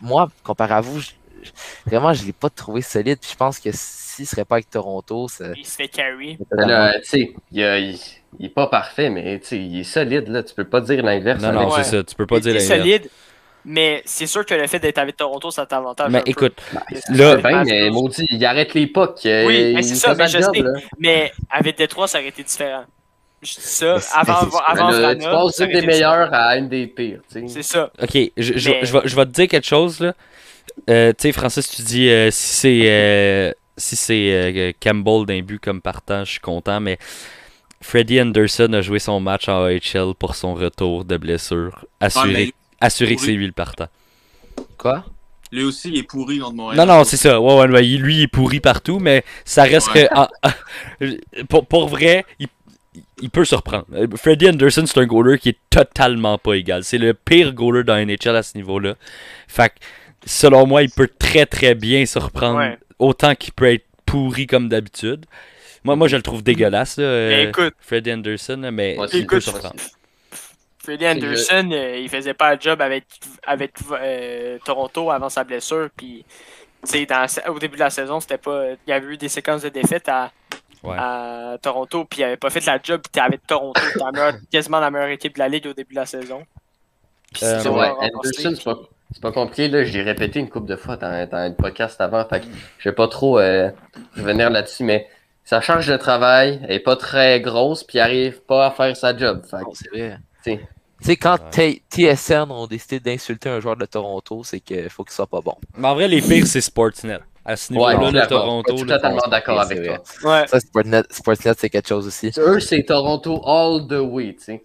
moi, comparé à vous, je- vraiment, je l'ai pas trouvé solide. Puis je pense que s'il serait pas avec Toronto, ça. Il se fait carry. Mais Là, il, a- il- il est pas parfait, mais tu sais, il est solide, là. Tu peux pas dire l'inverse. Non, non, Ouais. c'est ça. Tu peux pas Il dire est l'inverse. solide. Mais c'est sûr que le fait d'être avec Toronto, ça t'avantage. un Mais peu. écoute, C'est là, bien, mais maudit, il arrête les pucks. Oui, mais il c'est ça, mais je job, sais. là. Mais avec Détroit, ça aurait été différent. Je dis ça. Mais c'est- Avant, mais c'est- avant Mais là, tu passes des meilleures à une des pires, tu sais. C'est ça. Ok, je, je, Mais- je vais, je vais te dire quelque chose là. Euh, tu sais, Francis, tu dis euh, si c'est euh, si c'est euh, Campbell d'un but comme partant, je suis content, mais Freddie Anderson a joué son match en AHL pour son retour de blessure. Assuré, Ah, assuré que c'est lui le partant. Quoi? lui aussi, il est pourri contre Montréal. Non, non, c'est ça. Ouais, ouais, ouais, lui, il est pourri partout, mais ça reste Ouais. que. pour, pour vrai, il, il peut surprendre. Euh, Freddie Anderson, c'est un goaler qui est totalement pas égal. C'est le pire goaler dans la NHL à ce niveau-là. Fait que, selon moi, il peut très très bien surprendre Ouais. autant qu'il peut être pourri comme d'habitude. Moi, moi, je le trouve dégueulasse, là, euh, Mais écoute, Freddie Anderson, mais Moi, il peut écoute, surprendre. Freddie Anderson, euh, il faisait pas le job avec, avec euh, Toronto avant sa blessure. Puis, dans au début de la saison, c'était pas. Il y avait eu des séquences de défaites à, Ouais. à Toronto, puis il avait pas fait la job. Puis, avec Toronto, c'était la meilleure- quasiment la meilleure équipe de la ligue au début de la saison. Euh, Ouais, Anderson, c'est pas, c'est pas compliqué, là. J'ai répété une couple de fois dans, dans le podcast avant, fait que je vais pas trop euh, revenir là-dessus, mais sa charge de travail est pas très grosse, puis il arrive pas à faire sa job. Fait que, Non, c'est vrai. T'sais. Tu sais, quand TSN ont décidé d'insulter un joueur de Toronto, c'est qu'il faut qu'il soit pas bon. Mais en vrai, les pires, c'est Sportsnet. À ce niveau-là, Ouais, de clairement. Toronto. Je suis là, totalement d'accord avec toi. Ouais. Ça, Sportsnet, Sportsnet c'est quelque chose aussi. Eux, c'est Toronto all the way, tu sais.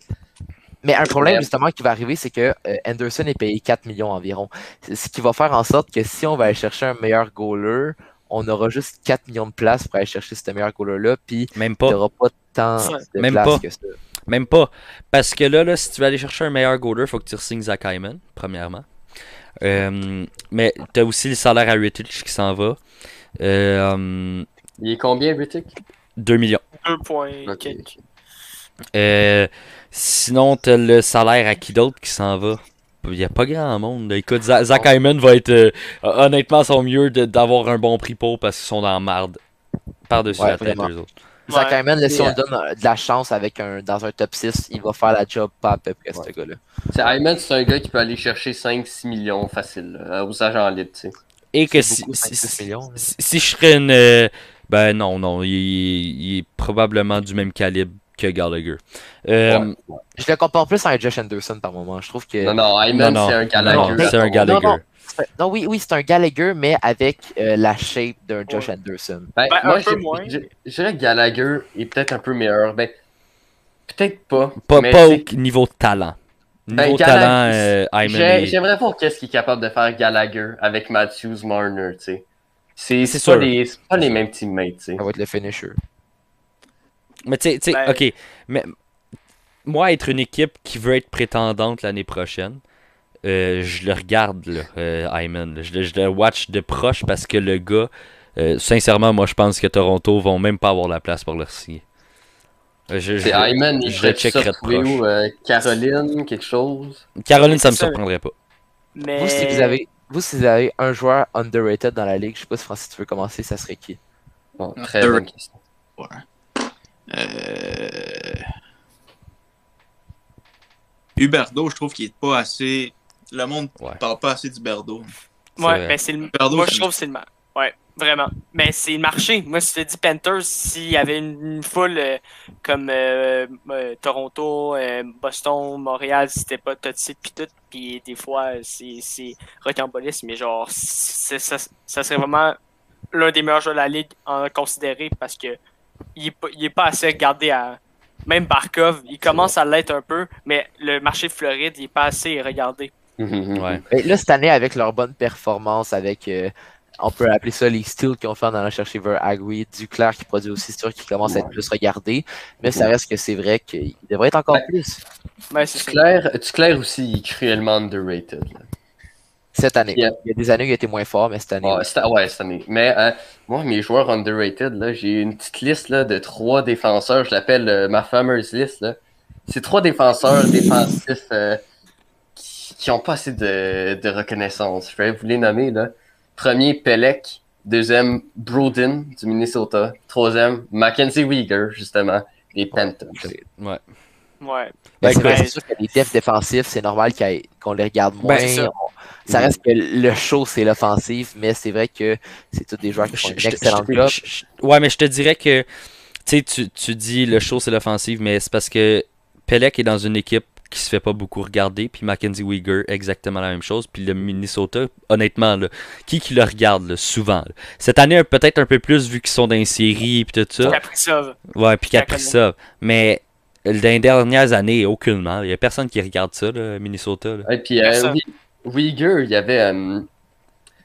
Mais un problème justement qui va arriver, c'est que euh, Anderson est payé 4 millions environ. Ce qui va faire en sorte que si on va aller chercher un meilleur goaler, on aura juste 4 millions de places pour aller chercher ce meilleur goaler-là, puis Même il pas. n'y aura pas tant de Même places pas. que ça. Même pas. Parce que là, là, si tu veux aller chercher un meilleur goaler, faut que tu signes Zach Hyman, premièrement. Euh, mais t'as aussi le salaire à Rittich qui s'en va. Euh, Il est combien, Rittick? 2 millions. Deux points. Ok. quelques. Euh, sinon, t'as le salaire à qui d'autre qui s'en va? Il n'y a pas grand monde. Écoute, Za- Zach Hyman va être euh, honnêtement son mieux d'avoir un bon prix pour parce qu'ils sont dans la marde. Par-dessus Ouais, la tête, vraiment. eux autres. Zach Ouais. Hyman, là, si on lui donne euh, de la chance avec un, dans un top 6, il va faire la job pas à peu près, ce gars-là. C'est Hyman, c'est un gars qui peut aller chercher 5-6 millions facile là, aux agents libres, tu sais. Et que si, beaucoup, si, 5-6 si- millions, si- si je serais une. euh, ben non, non, il, il est probablement du même calibre que Gallagher. Euh, Ouais. Je le compare plus à un Josh Anderson par moment. Je trouve que. Non, non, Hyman, c'est un non, Gallagher. c'est un. Gallagher. Non, non. Non, oui, oui, c'est un Gallagher, mais avec euh, la shape d'un Josh Anderson. Ben, Ben, moi, un peu je- moins. je je dirais que Gallagher est peut-être un peu meilleur. Ben, peut-être pas. Pas, mais pas au niveau de talent. Niveau Ben, talent, Gallagher, euh, Hyman J'aimerais voir qu'est-ce qu'il est capable de faire Gallagher avec Matthews Marner, tu sais. C'est pas, les- pas les mêmes teammates, tu sais. Ça va être le finisher. Mais tu sais, Ben- ok. Mais moi, être une équipe qui veut être prétendante l'année prochaine, euh, je le regarde, là, euh, Hyman. Je, le- je le watch de proche parce que le gars, euh, sincèrement, moi, je pense que Toronto vont même pas avoir la place pour le signer. Euh, je- C'est je- Hyman, je ferait checkerais ça de trouver proche. où euh, Caroline, quelque chose? Caroline, ça me ça. surprendrait pas. Mais... Vous, si vous avez, vous, si vous avez un joueur underrated dans la ligue, je sais pas si Francis, tu veux commencer, ça serait qui? Bon, très bonne question. Euh... Huberdo, je trouve qu'il est pas assez. Le monde Ouais. parle pas assez d'Huberdo. Ouais, mais c'est le... Huberdo, Moi, je trouve que c'est le marché. Ouais, vraiment. Mais c'est le marché. Moi, si je te dis Panthers, s'il y avait une, foule euh, comme euh, euh, Toronto, euh, Boston, Montréal, c'était pas toxique pis tout, puis des fois, c'est c'est rocambolesque, mais genre, ça, ça serait vraiment l'un des meilleurs joueurs de la ligue en considéré parce que il est pas, il est pas assez regardé à. Même Barkov, il commence à l'être un peu, mais le marché de Floride, il est pas assez regardé. Mhm. Ouais. Mais là, cette année, avec leur bonne performance, avec, euh, on peut appeler ça les steals qu'ils ont fait en allant chercher Ver Agui, Duclair qui produit aussi, c'est sûr qu'il commence à être plus regardé, mais ça reste que c'est vrai qu'il devrait être encore plus. Duclair, Duclair aussi, il est cruellement underrated. là. Cette année. Yeah. Il y a des années où il était moins fort, mais cette année. Ouais, oui. cette, ouais, cette année. Mais euh, moi, mes joueurs underrated, j'ai une petite liste là, de trois défenseurs. Je l'appelle euh, ma fameuse liste. C'est trois défenseurs défensifs euh, qui, qui ont pas assez de, de reconnaissance. Je vais vous les nommer. Là. Premier, Pelec. Deuxième, Broden du Minnesota. Troisième, Mackenzie Weegar, justement, des Panthers. Ouais. Ouais. Ben, c'est vrai, c'est sûr que les defs défensifs, c'est normal qu'on les regarde moins. Ben, c'est ça. On- ça reste que le show, c'est l'offensive, mais c'est vrai que c'est tous des joueurs qui font excellente je- job. je- je- Ouais, mais je te dirais que tu sais, tu, tu dis le show c'est l'offensive, mais c'est parce que Pelec est dans une équipe qui se fait pas beaucoup regarder, puis Mackenzie Weegar, exactement la même chose. Puis le Minnesota, honnêtement, là, qui qui le regarde là, souvent là? Cette année, un- peut-être un peu plus vu qu'ils sont dans les séries, puis tout ça. Kaprizov. Ouais, puis. Kaprizov. Mais dans les dernières années, aucunement. Il y a personne qui regarde ça, là, Minnesota. là. Et puis, euh, Uyghur, il y avait, euh,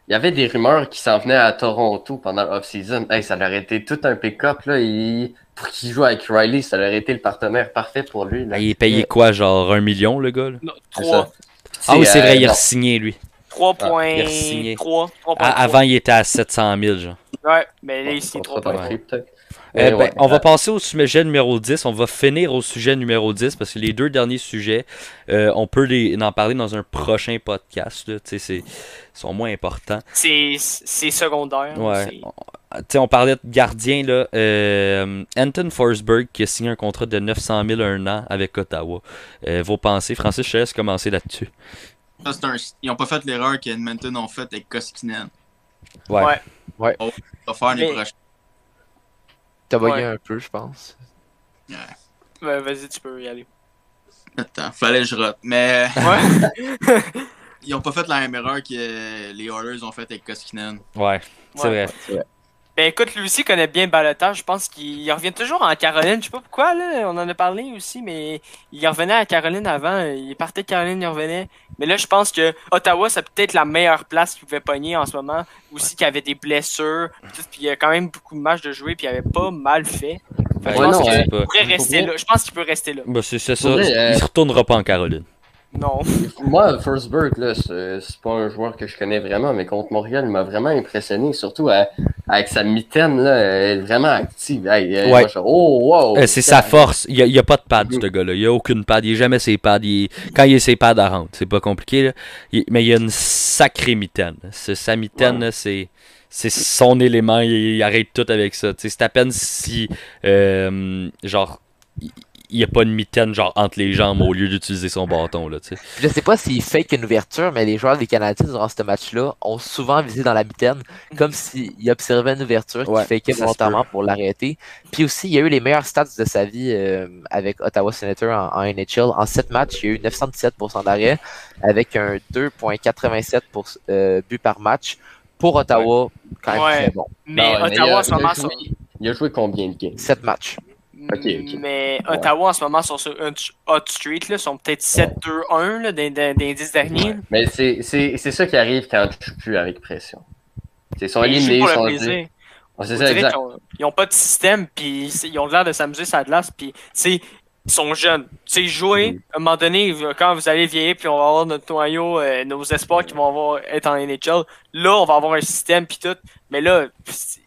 il y avait des rumeurs qui s'en venaient à Toronto pendant l'off-season. Hey, ça aurait été tout un pick-up. Il- Pour qu'il joue avec Riley, ça aurait été le partenaire parfait pour lui. Là. Il est payé quoi, genre un million, le gars? là? Non, C'est 3. ça. Ah oui, c'est euh, vrai, il a non. signé lui. Ah, il a signé. 3.3. Ah, avant, il était à 700 000, genre. Ouais, mais là, par 3.3. Euh, Mais ben, ouais. on va passer au sujet numéro 10. On va finir au sujet numéro 10 parce que les deux derniers sujets, euh, on peut les, en parler dans un prochain podcast. là. Tu sais, c'est- Ils sont moins importants. C'est secondaire. Ouais. On, tu sais, on parlait de gardien. Là, euh, Anton Forsberg qui a signé un contrat de 900 000 un an avec Ottawa. Euh, vos pensées, Francis, je te laisse commencer là-dessus. Ça, c'est un- Ils n'ont pas fait l'erreur qu'Edmonton ont faite avec Koskinen. Ouais. Ouais. On va faire les Mais- prochains. T'as bugué Ouais. un peu, je pense. Ouais, Vas-y, tu peux y aller. Attends, fallait que je rote. Mais Ouais. ils ont pas fait la même erreur que les Oilers ont fait avec Koskinen. Ouais, c'est Ouais. vrai. Ben écoute, lui aussi connaît bien balotage. Je pense qu'il il revient toujours en Caroline. Je sais pas pourquoi, là. On en a parlé aussi, mais il revenait à Caroline avant. Il partait de Caroline, il revenait. Mais là, je pense que Ottawa, c'est peut-être la meilleure place qu'il pouvait pogner en ce moment. Aussi qu'il y avait des blessures. tout, Puis il y a quand même beaucoup de matchs de jouer. Puis il avait pas mal fait. Que je pense non, qu'il ouais. pas. pourrait rester là. Je pense qu'il peut rester là. Bah, c'est ça. Vrai, euh, Il se retournera pas en Caroline. Non. Moi, Forsberg, là, c'est pas un joueur que je connais vraiment, mais contre Montréal, il m'a vraiment impressionné, surtout à- avec sa mitaine, là, elle est vraiment active. Hey, Ouais. oh, wow! Euh, c'est sa force. Il n'y a, pas de pad, ce gars-là. Il n'y a aucune pad. Il n'est jamais ses pads. Il Quand il est ses pads, à rentre. C'est pas compliqué. là. Il- Mais il y a une sacrée mitaine. Sa mitaine, là, c'est. C'est son élément, il, il arrête tout avec ça. C'est à peine si, euh, genre, il il n'y a pas une mitaine genre entre les jambes au lieu d'utiliser son bâton. Là, tu sais. Je sais pas s'il fake une ouverture, mais les joueurs des Canadiens durant ce match-là ont souvent visé dans la mitaine, comme s'ils observaient une ouverture Ouais, qui se volontairement pour l'arrêter. Puis aussi, il y a eu les meilleurs stats de sa vie euh, avec Ottawa Senator en, en NHL. En 7 matchs, il y a eu 917% d'arrêt avec un 2,87 pour, euh, buts par match. Pour Ottawa, quand même Ouais. très bon. Mais Non, mais Ottawa il a- il a joué- Il a joué combien de games? 7 matchs. Ok, ok. Mais Ottawa en ce moment sont sur hot street, là, sont peut-être 7-2-1 là, dans, dans, dans les 10 derniers. Mais c'est ça qui arrive quand tu joues plus avec pression. Ils sont éliminés, ils sont. Ouais, ça, exact. ont- Ils ont pas de système, puis ils ont l'air de s'amuser sur la glace, puis sont jeunes. Tu sais, jouer, Mhm. à un moment donné, quand vous allez vieillir, puis on va avoir notre noyau, euh, nos espoirs qui vont avoir, être en NHL, là, on va avoir un système, puis tout. Mais là,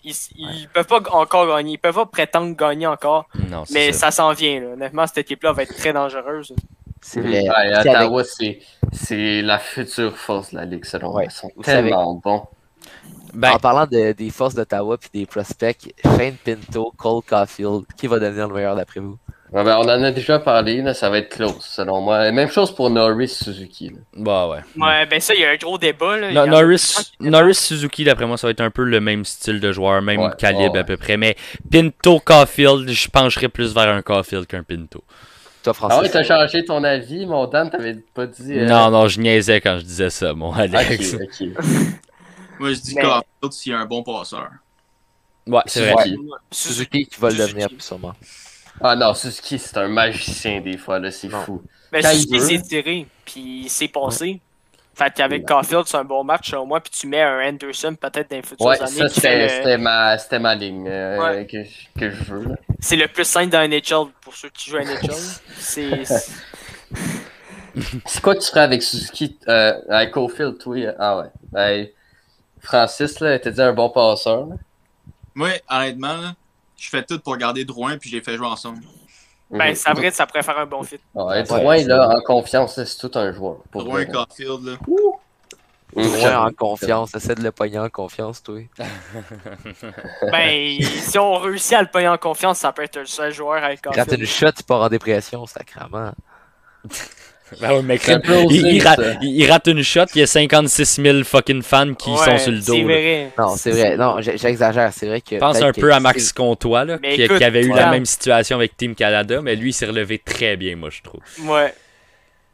ils, ils peuvent pas encore gagner. Ils peuvent pas prétendre gagner encore. Non, c'est Mais ça. s'en vient, là. Honnêtement, cette équipe-là va être très dangereuse. C'est vrai. Ouais, Ottawa, c'est c'est la future force de la Ligue, selon moi. Ouais. Ils sont Vous savez- tellement bons. Ben, En parlant de- des forces d'Ottawa puis des prospects, Shane Pinto, Cole Caulfield, qui va devenir le meilleur d'après vous? Ouais, ben, on en a déjà parlé, là, ça va être close, selon moi. Même chose pour Norris Suzuki. là. bah ouais. Ouais, ben ça, il y a un gros débat, là. Il y No- en a Norris, beaucoup qui- Norris Suzuki, d'après moi, ça va être un peu le même style de joueur, même Ouais, calibre ouais, à peu près. Mais Pinto, Caulfield, je pencherais plus vers un Caulfield qu'un Pinto. Toi, Francis? Ah ouais, t'as changé ton avis, mon Dan, t'avais pas dit. euh, Non, non, je niaisais quand je disais ça, mon Alex. Ok, ok. Moi, je dis Mais- Caulfield s'il y a un bon passeur. Ouais, c'est vrai. Suzuki. Suzuki qui va le devenir, sûrement. Ah non, Suzuki, c'est un magicien des fois, là, c'est fou. Ben, Quand il Suzuki s'est tiré, puis c'est passé. Fait qu'avec Caulfield, c'est un bon match au moins, puis tu mets un Anderson peut-être dans les futures Ouais, années. ça, c'était le- ma, c'était ma ligne euh, Ouais. que, je- que je veux. C'est le plus simple dans NHL pour ceux qui jouent à NHL. c'est. c'est- C'est quoi que tu ferais avec Suzuki, euh, avec Cofield, toi? Ah ouais. Ben, Francis, là, t'as dit un bon passeur. là. Moi, honnêtement, là, je fais tout pour garder Drouin puis je les fais jouer ensemble. Ben, c'est vrai que ça pourrait faire un bon fit. Ouais, Drouin, là, en confiance, c'est tout un joueur. Pour Drouin. Caulfield, là. Mhm. Ouais, en confiance. Essaie de le pogner en confiance, toi. Ben, si on réussit à le payer en confiance, ça peut être le seul joueur avec Quand t'as une Caulfield. shot, tu pars en dépression, sacrément. Ben mec, Triple il, rate, il- une shot, il y a 56 000 fucking fans qui Ouais, sont sur le dos. C'est là. vrai. Non, c'est vrai. Non, j'exagère. C'est vrai que. Pense un que peu à Max Comtois, là, Mais qui, écoute, qui avait eu la même situation avec Team Canada, mais lui, il s'est relevé très bien, moi, je trouve. Ouais.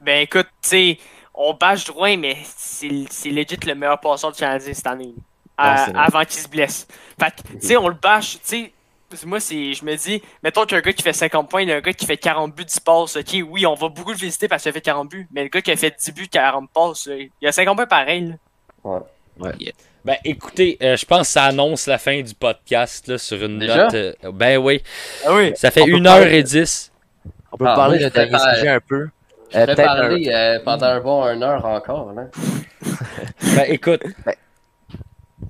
Ben écoute, tu sais, on bâche droit, mais c'est legit le meilleur passeur du Canadien cette année. à- Non, c'est vrai. avant qu'il se blesse. Fait que, tu sais, on le bâche, tu sais. Moi, c'est, je me dis, mettons qu'il y a un gars qui fait 50 points, il y a un gars qui fait 40 buts, 10 passes. Ok, oui, on va beaucoup le visiter parce qu'il a fait 40 buts, mais le gars qui a fait 10 buts, 40 passes, il a 50 points pareil. là. Ben écoutez, euh, je pense que ça annonce la fin du podcast là, sur une Déjà? note. euh, ben oui, Ah oui. ça fait On peut 1h10. On peut Ah, parler moi, de préfère- sujet un peu. Je Euh, un- parler euh, pendant un bon une heure encore. Là. Ben écoute,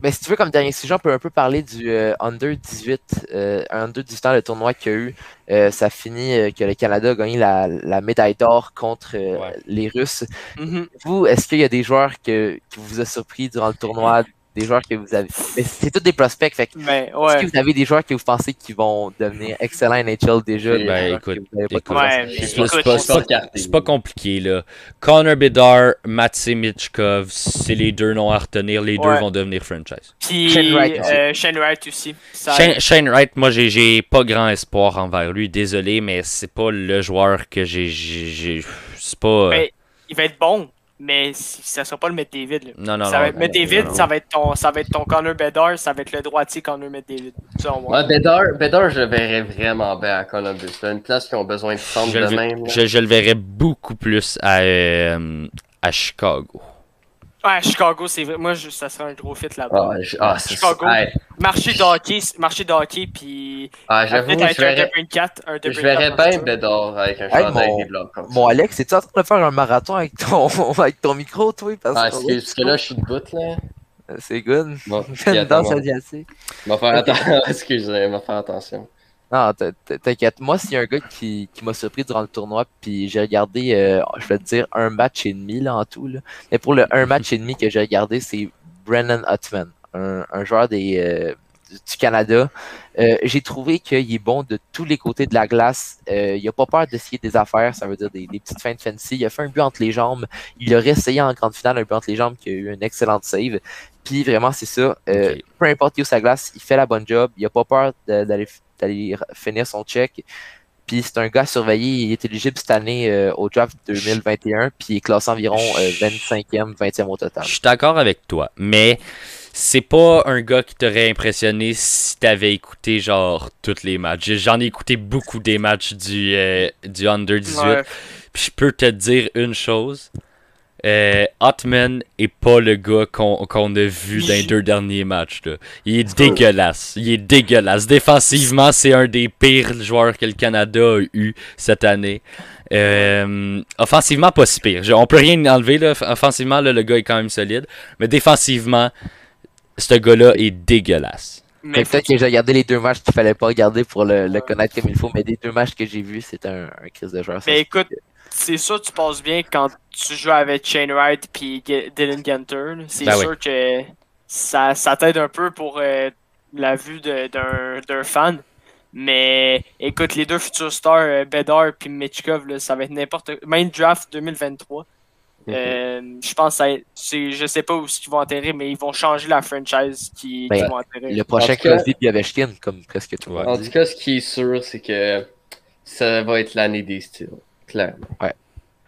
Mais si tu veux, comme dernier sujet, on peut un peu parler du euh, Under 18. Euh, un Under 18 ans, le tournoi qu'il y a eu. Euh, ça finit euh, que le Canada a gagné la, la médaille d'or contre euh, Ouais. les Russes. Mhm. Vous, est-ce qu'il y a des joueurs que, qui vous a surpris durant le tournoi? Des joueurs que vous avez. Mais c'est tous des prospects. Fait que Ben, Est-ce que vous avez des joueurs que vous pensez qui vont devenir excellents NHL déjà? Ben, écoute, Ouais, mais c'est pas- écoute, c'est pas- on c'est pas- carté. c'est pas compliqué là. Connor Bedard, Matsei Michkov, c'est les deux noms à retenir. Les deux vont devenir franchise. Puis, Shane Wright aussi. euh, Shane Wright aussi. Shane, Shane Wright, moi j'ai- j'ai pas grand espoir envers lui. Désolé, mais c'est pas le joueur que j'ai. j'ai- j'ai- C'est pas. euh, Ben, il va être bon, mais si- ça sera pas le McDavid. Là. non, non, ça non. va être McDavid, non, non. ça va être ton, ça va être ton Connor Bedard, ça va être le droitier Connor McDavid. Ouais, Bedard, Bedard, je le verrais vraiment bien à Columbus. là. Une place qui ont besoin de centre Je de le, même. je le verrais beaucoup plus à, euh, à Chicago. Ouais, Chicago, c'est vrai. Moi, je- ça serait un gros fit là-bas. Ah, je- ah, c'est Chicago. ouais. Marché de hockey, marché de hockey, puis. Ah, j'avoue, Peut-être je avec un verrais, 2.4. Un 2.4 je verrais bien futur. Bedard avec un Hey, chandail mon- des Blackhawks. Mon Alex, es-tu en train de faire un marathon avec ton, avec ton micro, toi? Parce Ah, que- parce que, là, je suis debout, là. C'est good. Bon, Fais puis une danse attends, asiatique. on va faire attention. Excusez, on va faire attention. Non, t'inquiète. Moi, s'il y a un gars qui, qui m'a surpris durant le tournoi, puis j'ai regardé, euh, je vais te dire, un match et demi là, en tout. Là. Mais pour le un match et demi que j'ai regardé, c'est Brennan Hutman, un, un joueur des, euh, du Canada. Euh, j'ai trouvé qu'il est bon de tous les côtés de la glace. Il a pas peur d'essayer des affaires, ça veut dire des, des petites fins de fancy. Il a fait un but entre les jambes. Il a réessayé en grande finale un but entre les jambes qui a eu une excellente save. Puis vraiment, c'est ça. Peu importe où sa glace, il fait la bonne job. Il a pas peur d'aller d'aller finir son check. Puis c'est un gars à surveiller. Il est éligible cette année euh, au draft 2021. Puis il est classé environ euh, 25e, 20e au total. Je suis d'accord avec toi, mais c'est pas un gars qui t'aurait impressionné si t'avais écouté genre tous les matchs. J'en ai écouté beaucoup des matchs du, euh, du Under 18. Ouais. Puis je peux te dire une chose. Euh, Hotman est pas le gars qu'on a vu dans les deux derniers matchs. Là. Il est dégueulasse. Il est dégueulasse. Défensivement, c'est un des pires joueurs que le Canada a eu cette année. Euh, offensivement, pas si pire. Je- on peut rien enlever. Là. Offensivement, là, le gars est quand même solide. Mais défensivement, ce gars-là est dégueulasse. Peut-être que j'ai regardé les deux matchs qu'il fallait pas regarder pour le, le connaître comme il faut, mais des deux matchs que j'ai vus, c'était un, un crise de joueur. Mais écoute, c'est sûr tu passes bien quand tu joues avec Shane Wright puis G- Dylan Gunter. C'est Ben sûr que ça, ça t'aide un peu pour euh, la vue de- d'un d'un fan. Mais écoute, les deux futurs stars, euh, Bedard puis Mitchkov, là, ça va être n'importe Même draft 2023. Euh, je pense que ça- c'est- je sais pas où ils vont atterrir, mais ils vont changer la franchise qui, Ben, qui vont atterrir. Le prochain Crosby puis Ovechkin, comme presque tout le monde En tout cas, ce qui est sûr, c'est que ça va être l'année des styles. Clairement.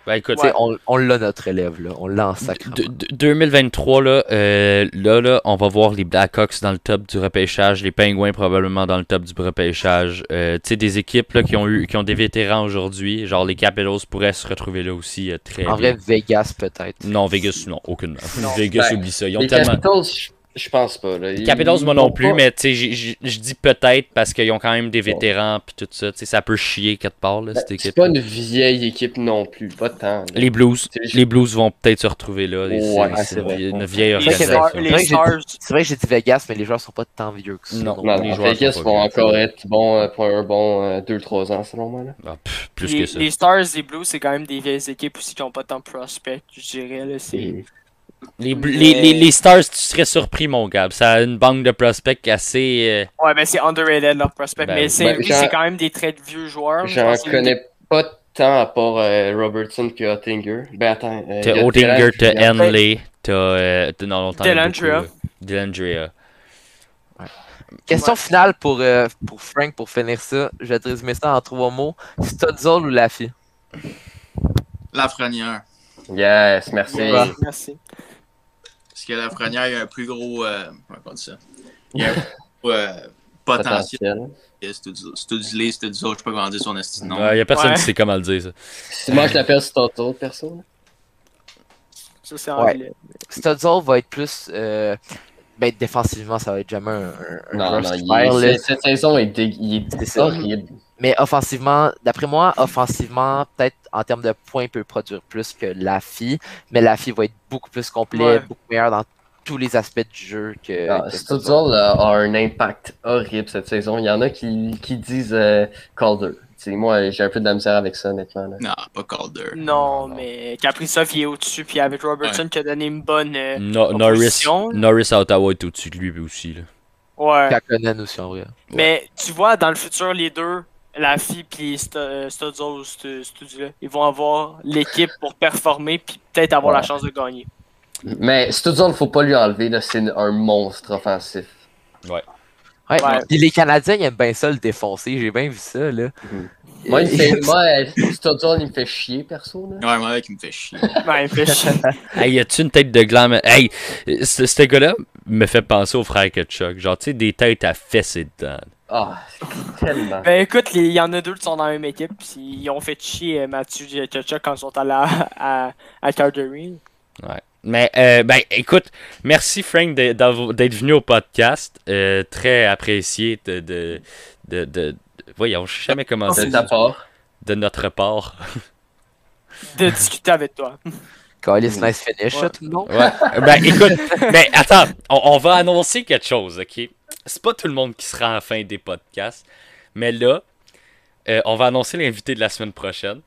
Ben écoute, On, on l'a notre élève, là. on l'a en sacrement. De- de- 2023, là, euh, là, là, on va voir les Blackhawks dans le top du repêchage, les Penguins probablement dans le top du repêchage. Euh, tu sais, des équipes là, qui, ont eu, qui ont des vétérans aujourd'hui, genre les Capitals pourraient se retrouver là aussi euh, très En bien. vrai, Vegas peut-être. Non, Vegas, non, aucunement. Non. Vegas, Ben, oublie ça. Ils ont Les tellement... Capitals, je- pense pas. Là. Les Capitals, moi non plus, mais je dis peut-être parce qu'ils ont quand même des vétérans puis tout ça. Tu sais, ça peut chier quelque part, là, cette Ben, C'est équipe. pas une vieille équipe non plus. Pas tant. là. Les Blues, les Blues vont peut-être se retrouver là. Ouais, c'est une, vrai. vie- une vieille Les C'est vrai que organisation. C'est les vrai que j'ai stars, C'est vrai que j'ai dit Vegas, mais les joueurs sont pas tant vieux que ça. Non. les joueurs Vegas vont encore être bons euh, pour un bon 2-3 ans, selon moi. Là. Ah, pff, plus les, que ça. les Stars et Blues, c'est quand même des vieilles équipes aussi qui ont pas tant de prospects, je dirais. Là, c'est... Les, Mais- les, les, les Stars, tu serais surpris, mon gars. Ça a une banque de prospects assez. euh, Ouais, mais c'est underrated leur prospect. Ben, mais c'est ben, c'est quand même des très vieux joueurs. Je J'en connais pas tant à part euh, Robertson que Ottinger. Ben attends. euh, T'as Dylan, t'as Henley, t'as. Euh, t'as- non, longtemps. il y en a Dellandrea. beaucoup, euh, Dellandrea. Question Ouais. finale pour, euh, pour Frank pour finir ça. Je vais te résumer ça en trois mots. Studzol ou Laffy? Lafrenière. Yes, merci. Ouais, Merci. Parce que Lafrenière, il y a un plus gros. Euh, comment on dit ça? Il y a un plus gros euh, potentiel. Potentiel. Studley, Studley, je sais pas dire son esti de nom. Il y a personne Ouais. qui sait comment le dire, ça. Si moi je l'appelle Stoto, perso. là. Ça, c'est Ouais. va être plus. Euh, ben, défensivement, ça va être jamais un, Non, non, il est- cette- saison est, dé- il C'est est ça. horrible. Mais offensivement, d'après moi, offensivement, peut-être en termes de points, il peut produire plus que Laffy. Mais Laffy va être beaucoup plus complet, Ouais. beaucoup meilleur dans tous les aspects du jeu que. Ah, a, un impact horrible cette saison. Il y en a qui, qui disent euh, Calder. Moi, j'ai un peu de la misère avec ça, honnêtement. là. Non, pas Calder. Non, Non, mais Kaprizov, il est au-dessus, puis avec Robertson qui a donné une bonne. euh, No- Norris, Opposition. Norris à Ottawa est au-dessus de lui aussi. Là. Ouais. Kakonen aussi, en vrai. Mais tu vois, dans le futur, les deux, la fille puis Studzol, ce studio-là, ils vont avoir l'équipe pour performer puis peut-être avoir la chance de gagner. Mais Studzol, faut pas lui enlever. là, C'est un monstre offensif. Ouais. Ouais. Puis les Canadiens, ils aiment bien ça le défoncer. J'ai bien vu ça, là. Mhm. Moi, il me fait, moi euh, il me fait chier, perso. Là. Ouais, moi, qui me fait chier. Ouais, il fait chier. Hey, y a-tu une tête de glam? Hey, ce, ce gars-là me fait penser au frère Kutchuk. Genre, tu sais, des têtes à fesser dedans. Ah, tellement. ben écoute, il y en a deux qui sont dans la même équipe, puis ils ont fait chier euh, Mathieu Tchotchuk quand ils sont allés à, à, à Calgary. Ouais. Mais, euh, ben, écoute, merci Frank d'être venu au podcast. Euh, très apprécié de. de, de, de- voyons, je sais jamais comment De dire. ta part. De notre part. De discuter avec toi. Callis, nice finish, Ouais. tout le monde. Ouais. ben, écoute, mais attends, on, on va annoncer quelque chose, ok? C'est pas tout le monde qui sera à la fin des podcasts, mais là, euh, on va annoncer l'invité de la semaine prochaine.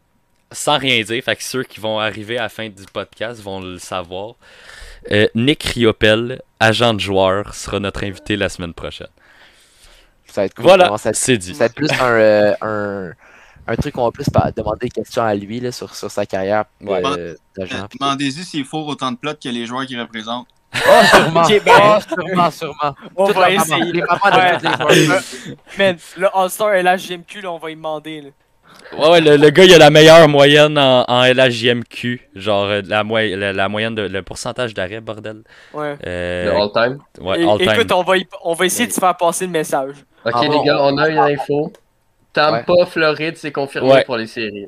Sans rien dire, fait que ceux qui vont arriver à la fin du podcast vont le savoir. Euh, Nick Riopel, agent de joueur, sera notre invité la semaine prochaine. Ça va être cool. Voilà, Comment ça- c'est dit. Ça va être plus un, euh, un, un truc qu'on va plus demander des questions à lui là, sur, sur sa carrière Ouais. euh, d'agent. Demandez-y s'il faut autant de plots que les joueurs qui représentent. Oh, sûrement. Ben- Oh, sûrement, sûrement. On Toute va essayer. Les mamans de Ouais. les. Man, le All-Star LHGMQ, là, on va y demander. Là. Ouais, ouais, le, le gars, il a la meilleure moyenne en, en LHJMQ. Genre, euh, la, moy- la, la moyenne de. Le pourcentage d'arrêt, bordel. Ouais. Euh, Le all-time. ouais, all time. Écoute, on va, y- on va essayer de te faire passer le message. Ok, Ah les gars, on a une info. Tampa, Floride, c'est confirmé Ouais. pour les séries.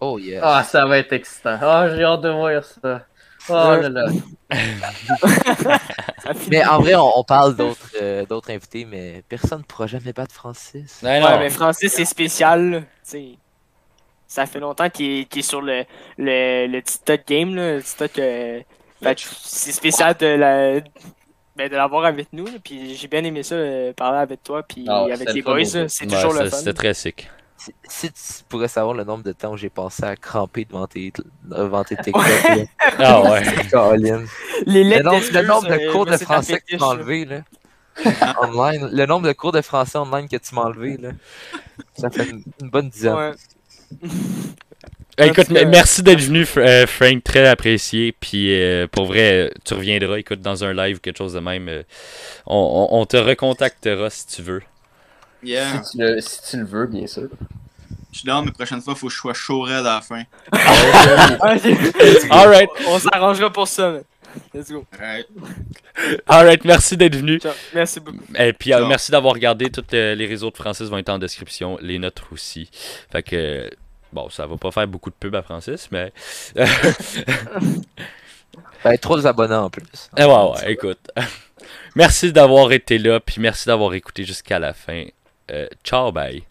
Oh, yeah. Ah, ça va être excitant. Ah, j'ai hâte de voir ça. Oh là là. Mais en vrai, on, on parle d'autres euh, d'autres invités, mais personne ne pourra jamais battre Francis. Ouais, non. Ouais, mais Francis, c'est spécial. là. Tu sais, ça fait longtemps qu'il est, sur le, le, le TikTok game. Là, euh, que c'est spécial de la. Ben, de l'avoir avec nous, là, puis j'ai bien aimé ça, euh, parler avec toi, puis ouais, avec les le boys, c'est Ouais, toujours le fun. C'était très sick. Si, tu pourrais savoir le nombre de temps où j'ai passé à cramper devant tes, devant tes TikTok, là. Ah ouais. Colin. Les Le lettres nombre, le nombre euh, de cours moi, de français que tu m'as enlevé, là. online. Le nombre de cours de français online que tu m'as enlevé, là. Ça fait une, une bonne dizaine. Ouais. Écoute, que- merci d'être venu, euh, Frank. Très apprécié. Puis euh, pour vrai, euh, tu reviendras. Écoute, dans un live ou quelque chose de même. euh, on, on- on te recontactera si tu veux. Yeah. Si tu, le, si tu le veux, bien sûr. Je suis down, mais prochaine fois, faut que je sois chaud à la fin. Ok. Alright. On s'arrangera pour ça. Let's go. Alright. Alright, merci d'être venu. Ciao. Merci beaucoup. Et puis euh, merci d'avoir regardé. Tous euh, les réseaux de Francis vont être en description. Les nôtres aussi. Fait que. euh, Bon, ça va pas faire beaucoup de pub à Francis, mais. Ben, trop abonnés en plus. Eh ouais, ouais, écoute. merci d'avoir été là, puis merci d'avoir écouté jusqu'à la fin. Euh, ciao, bye.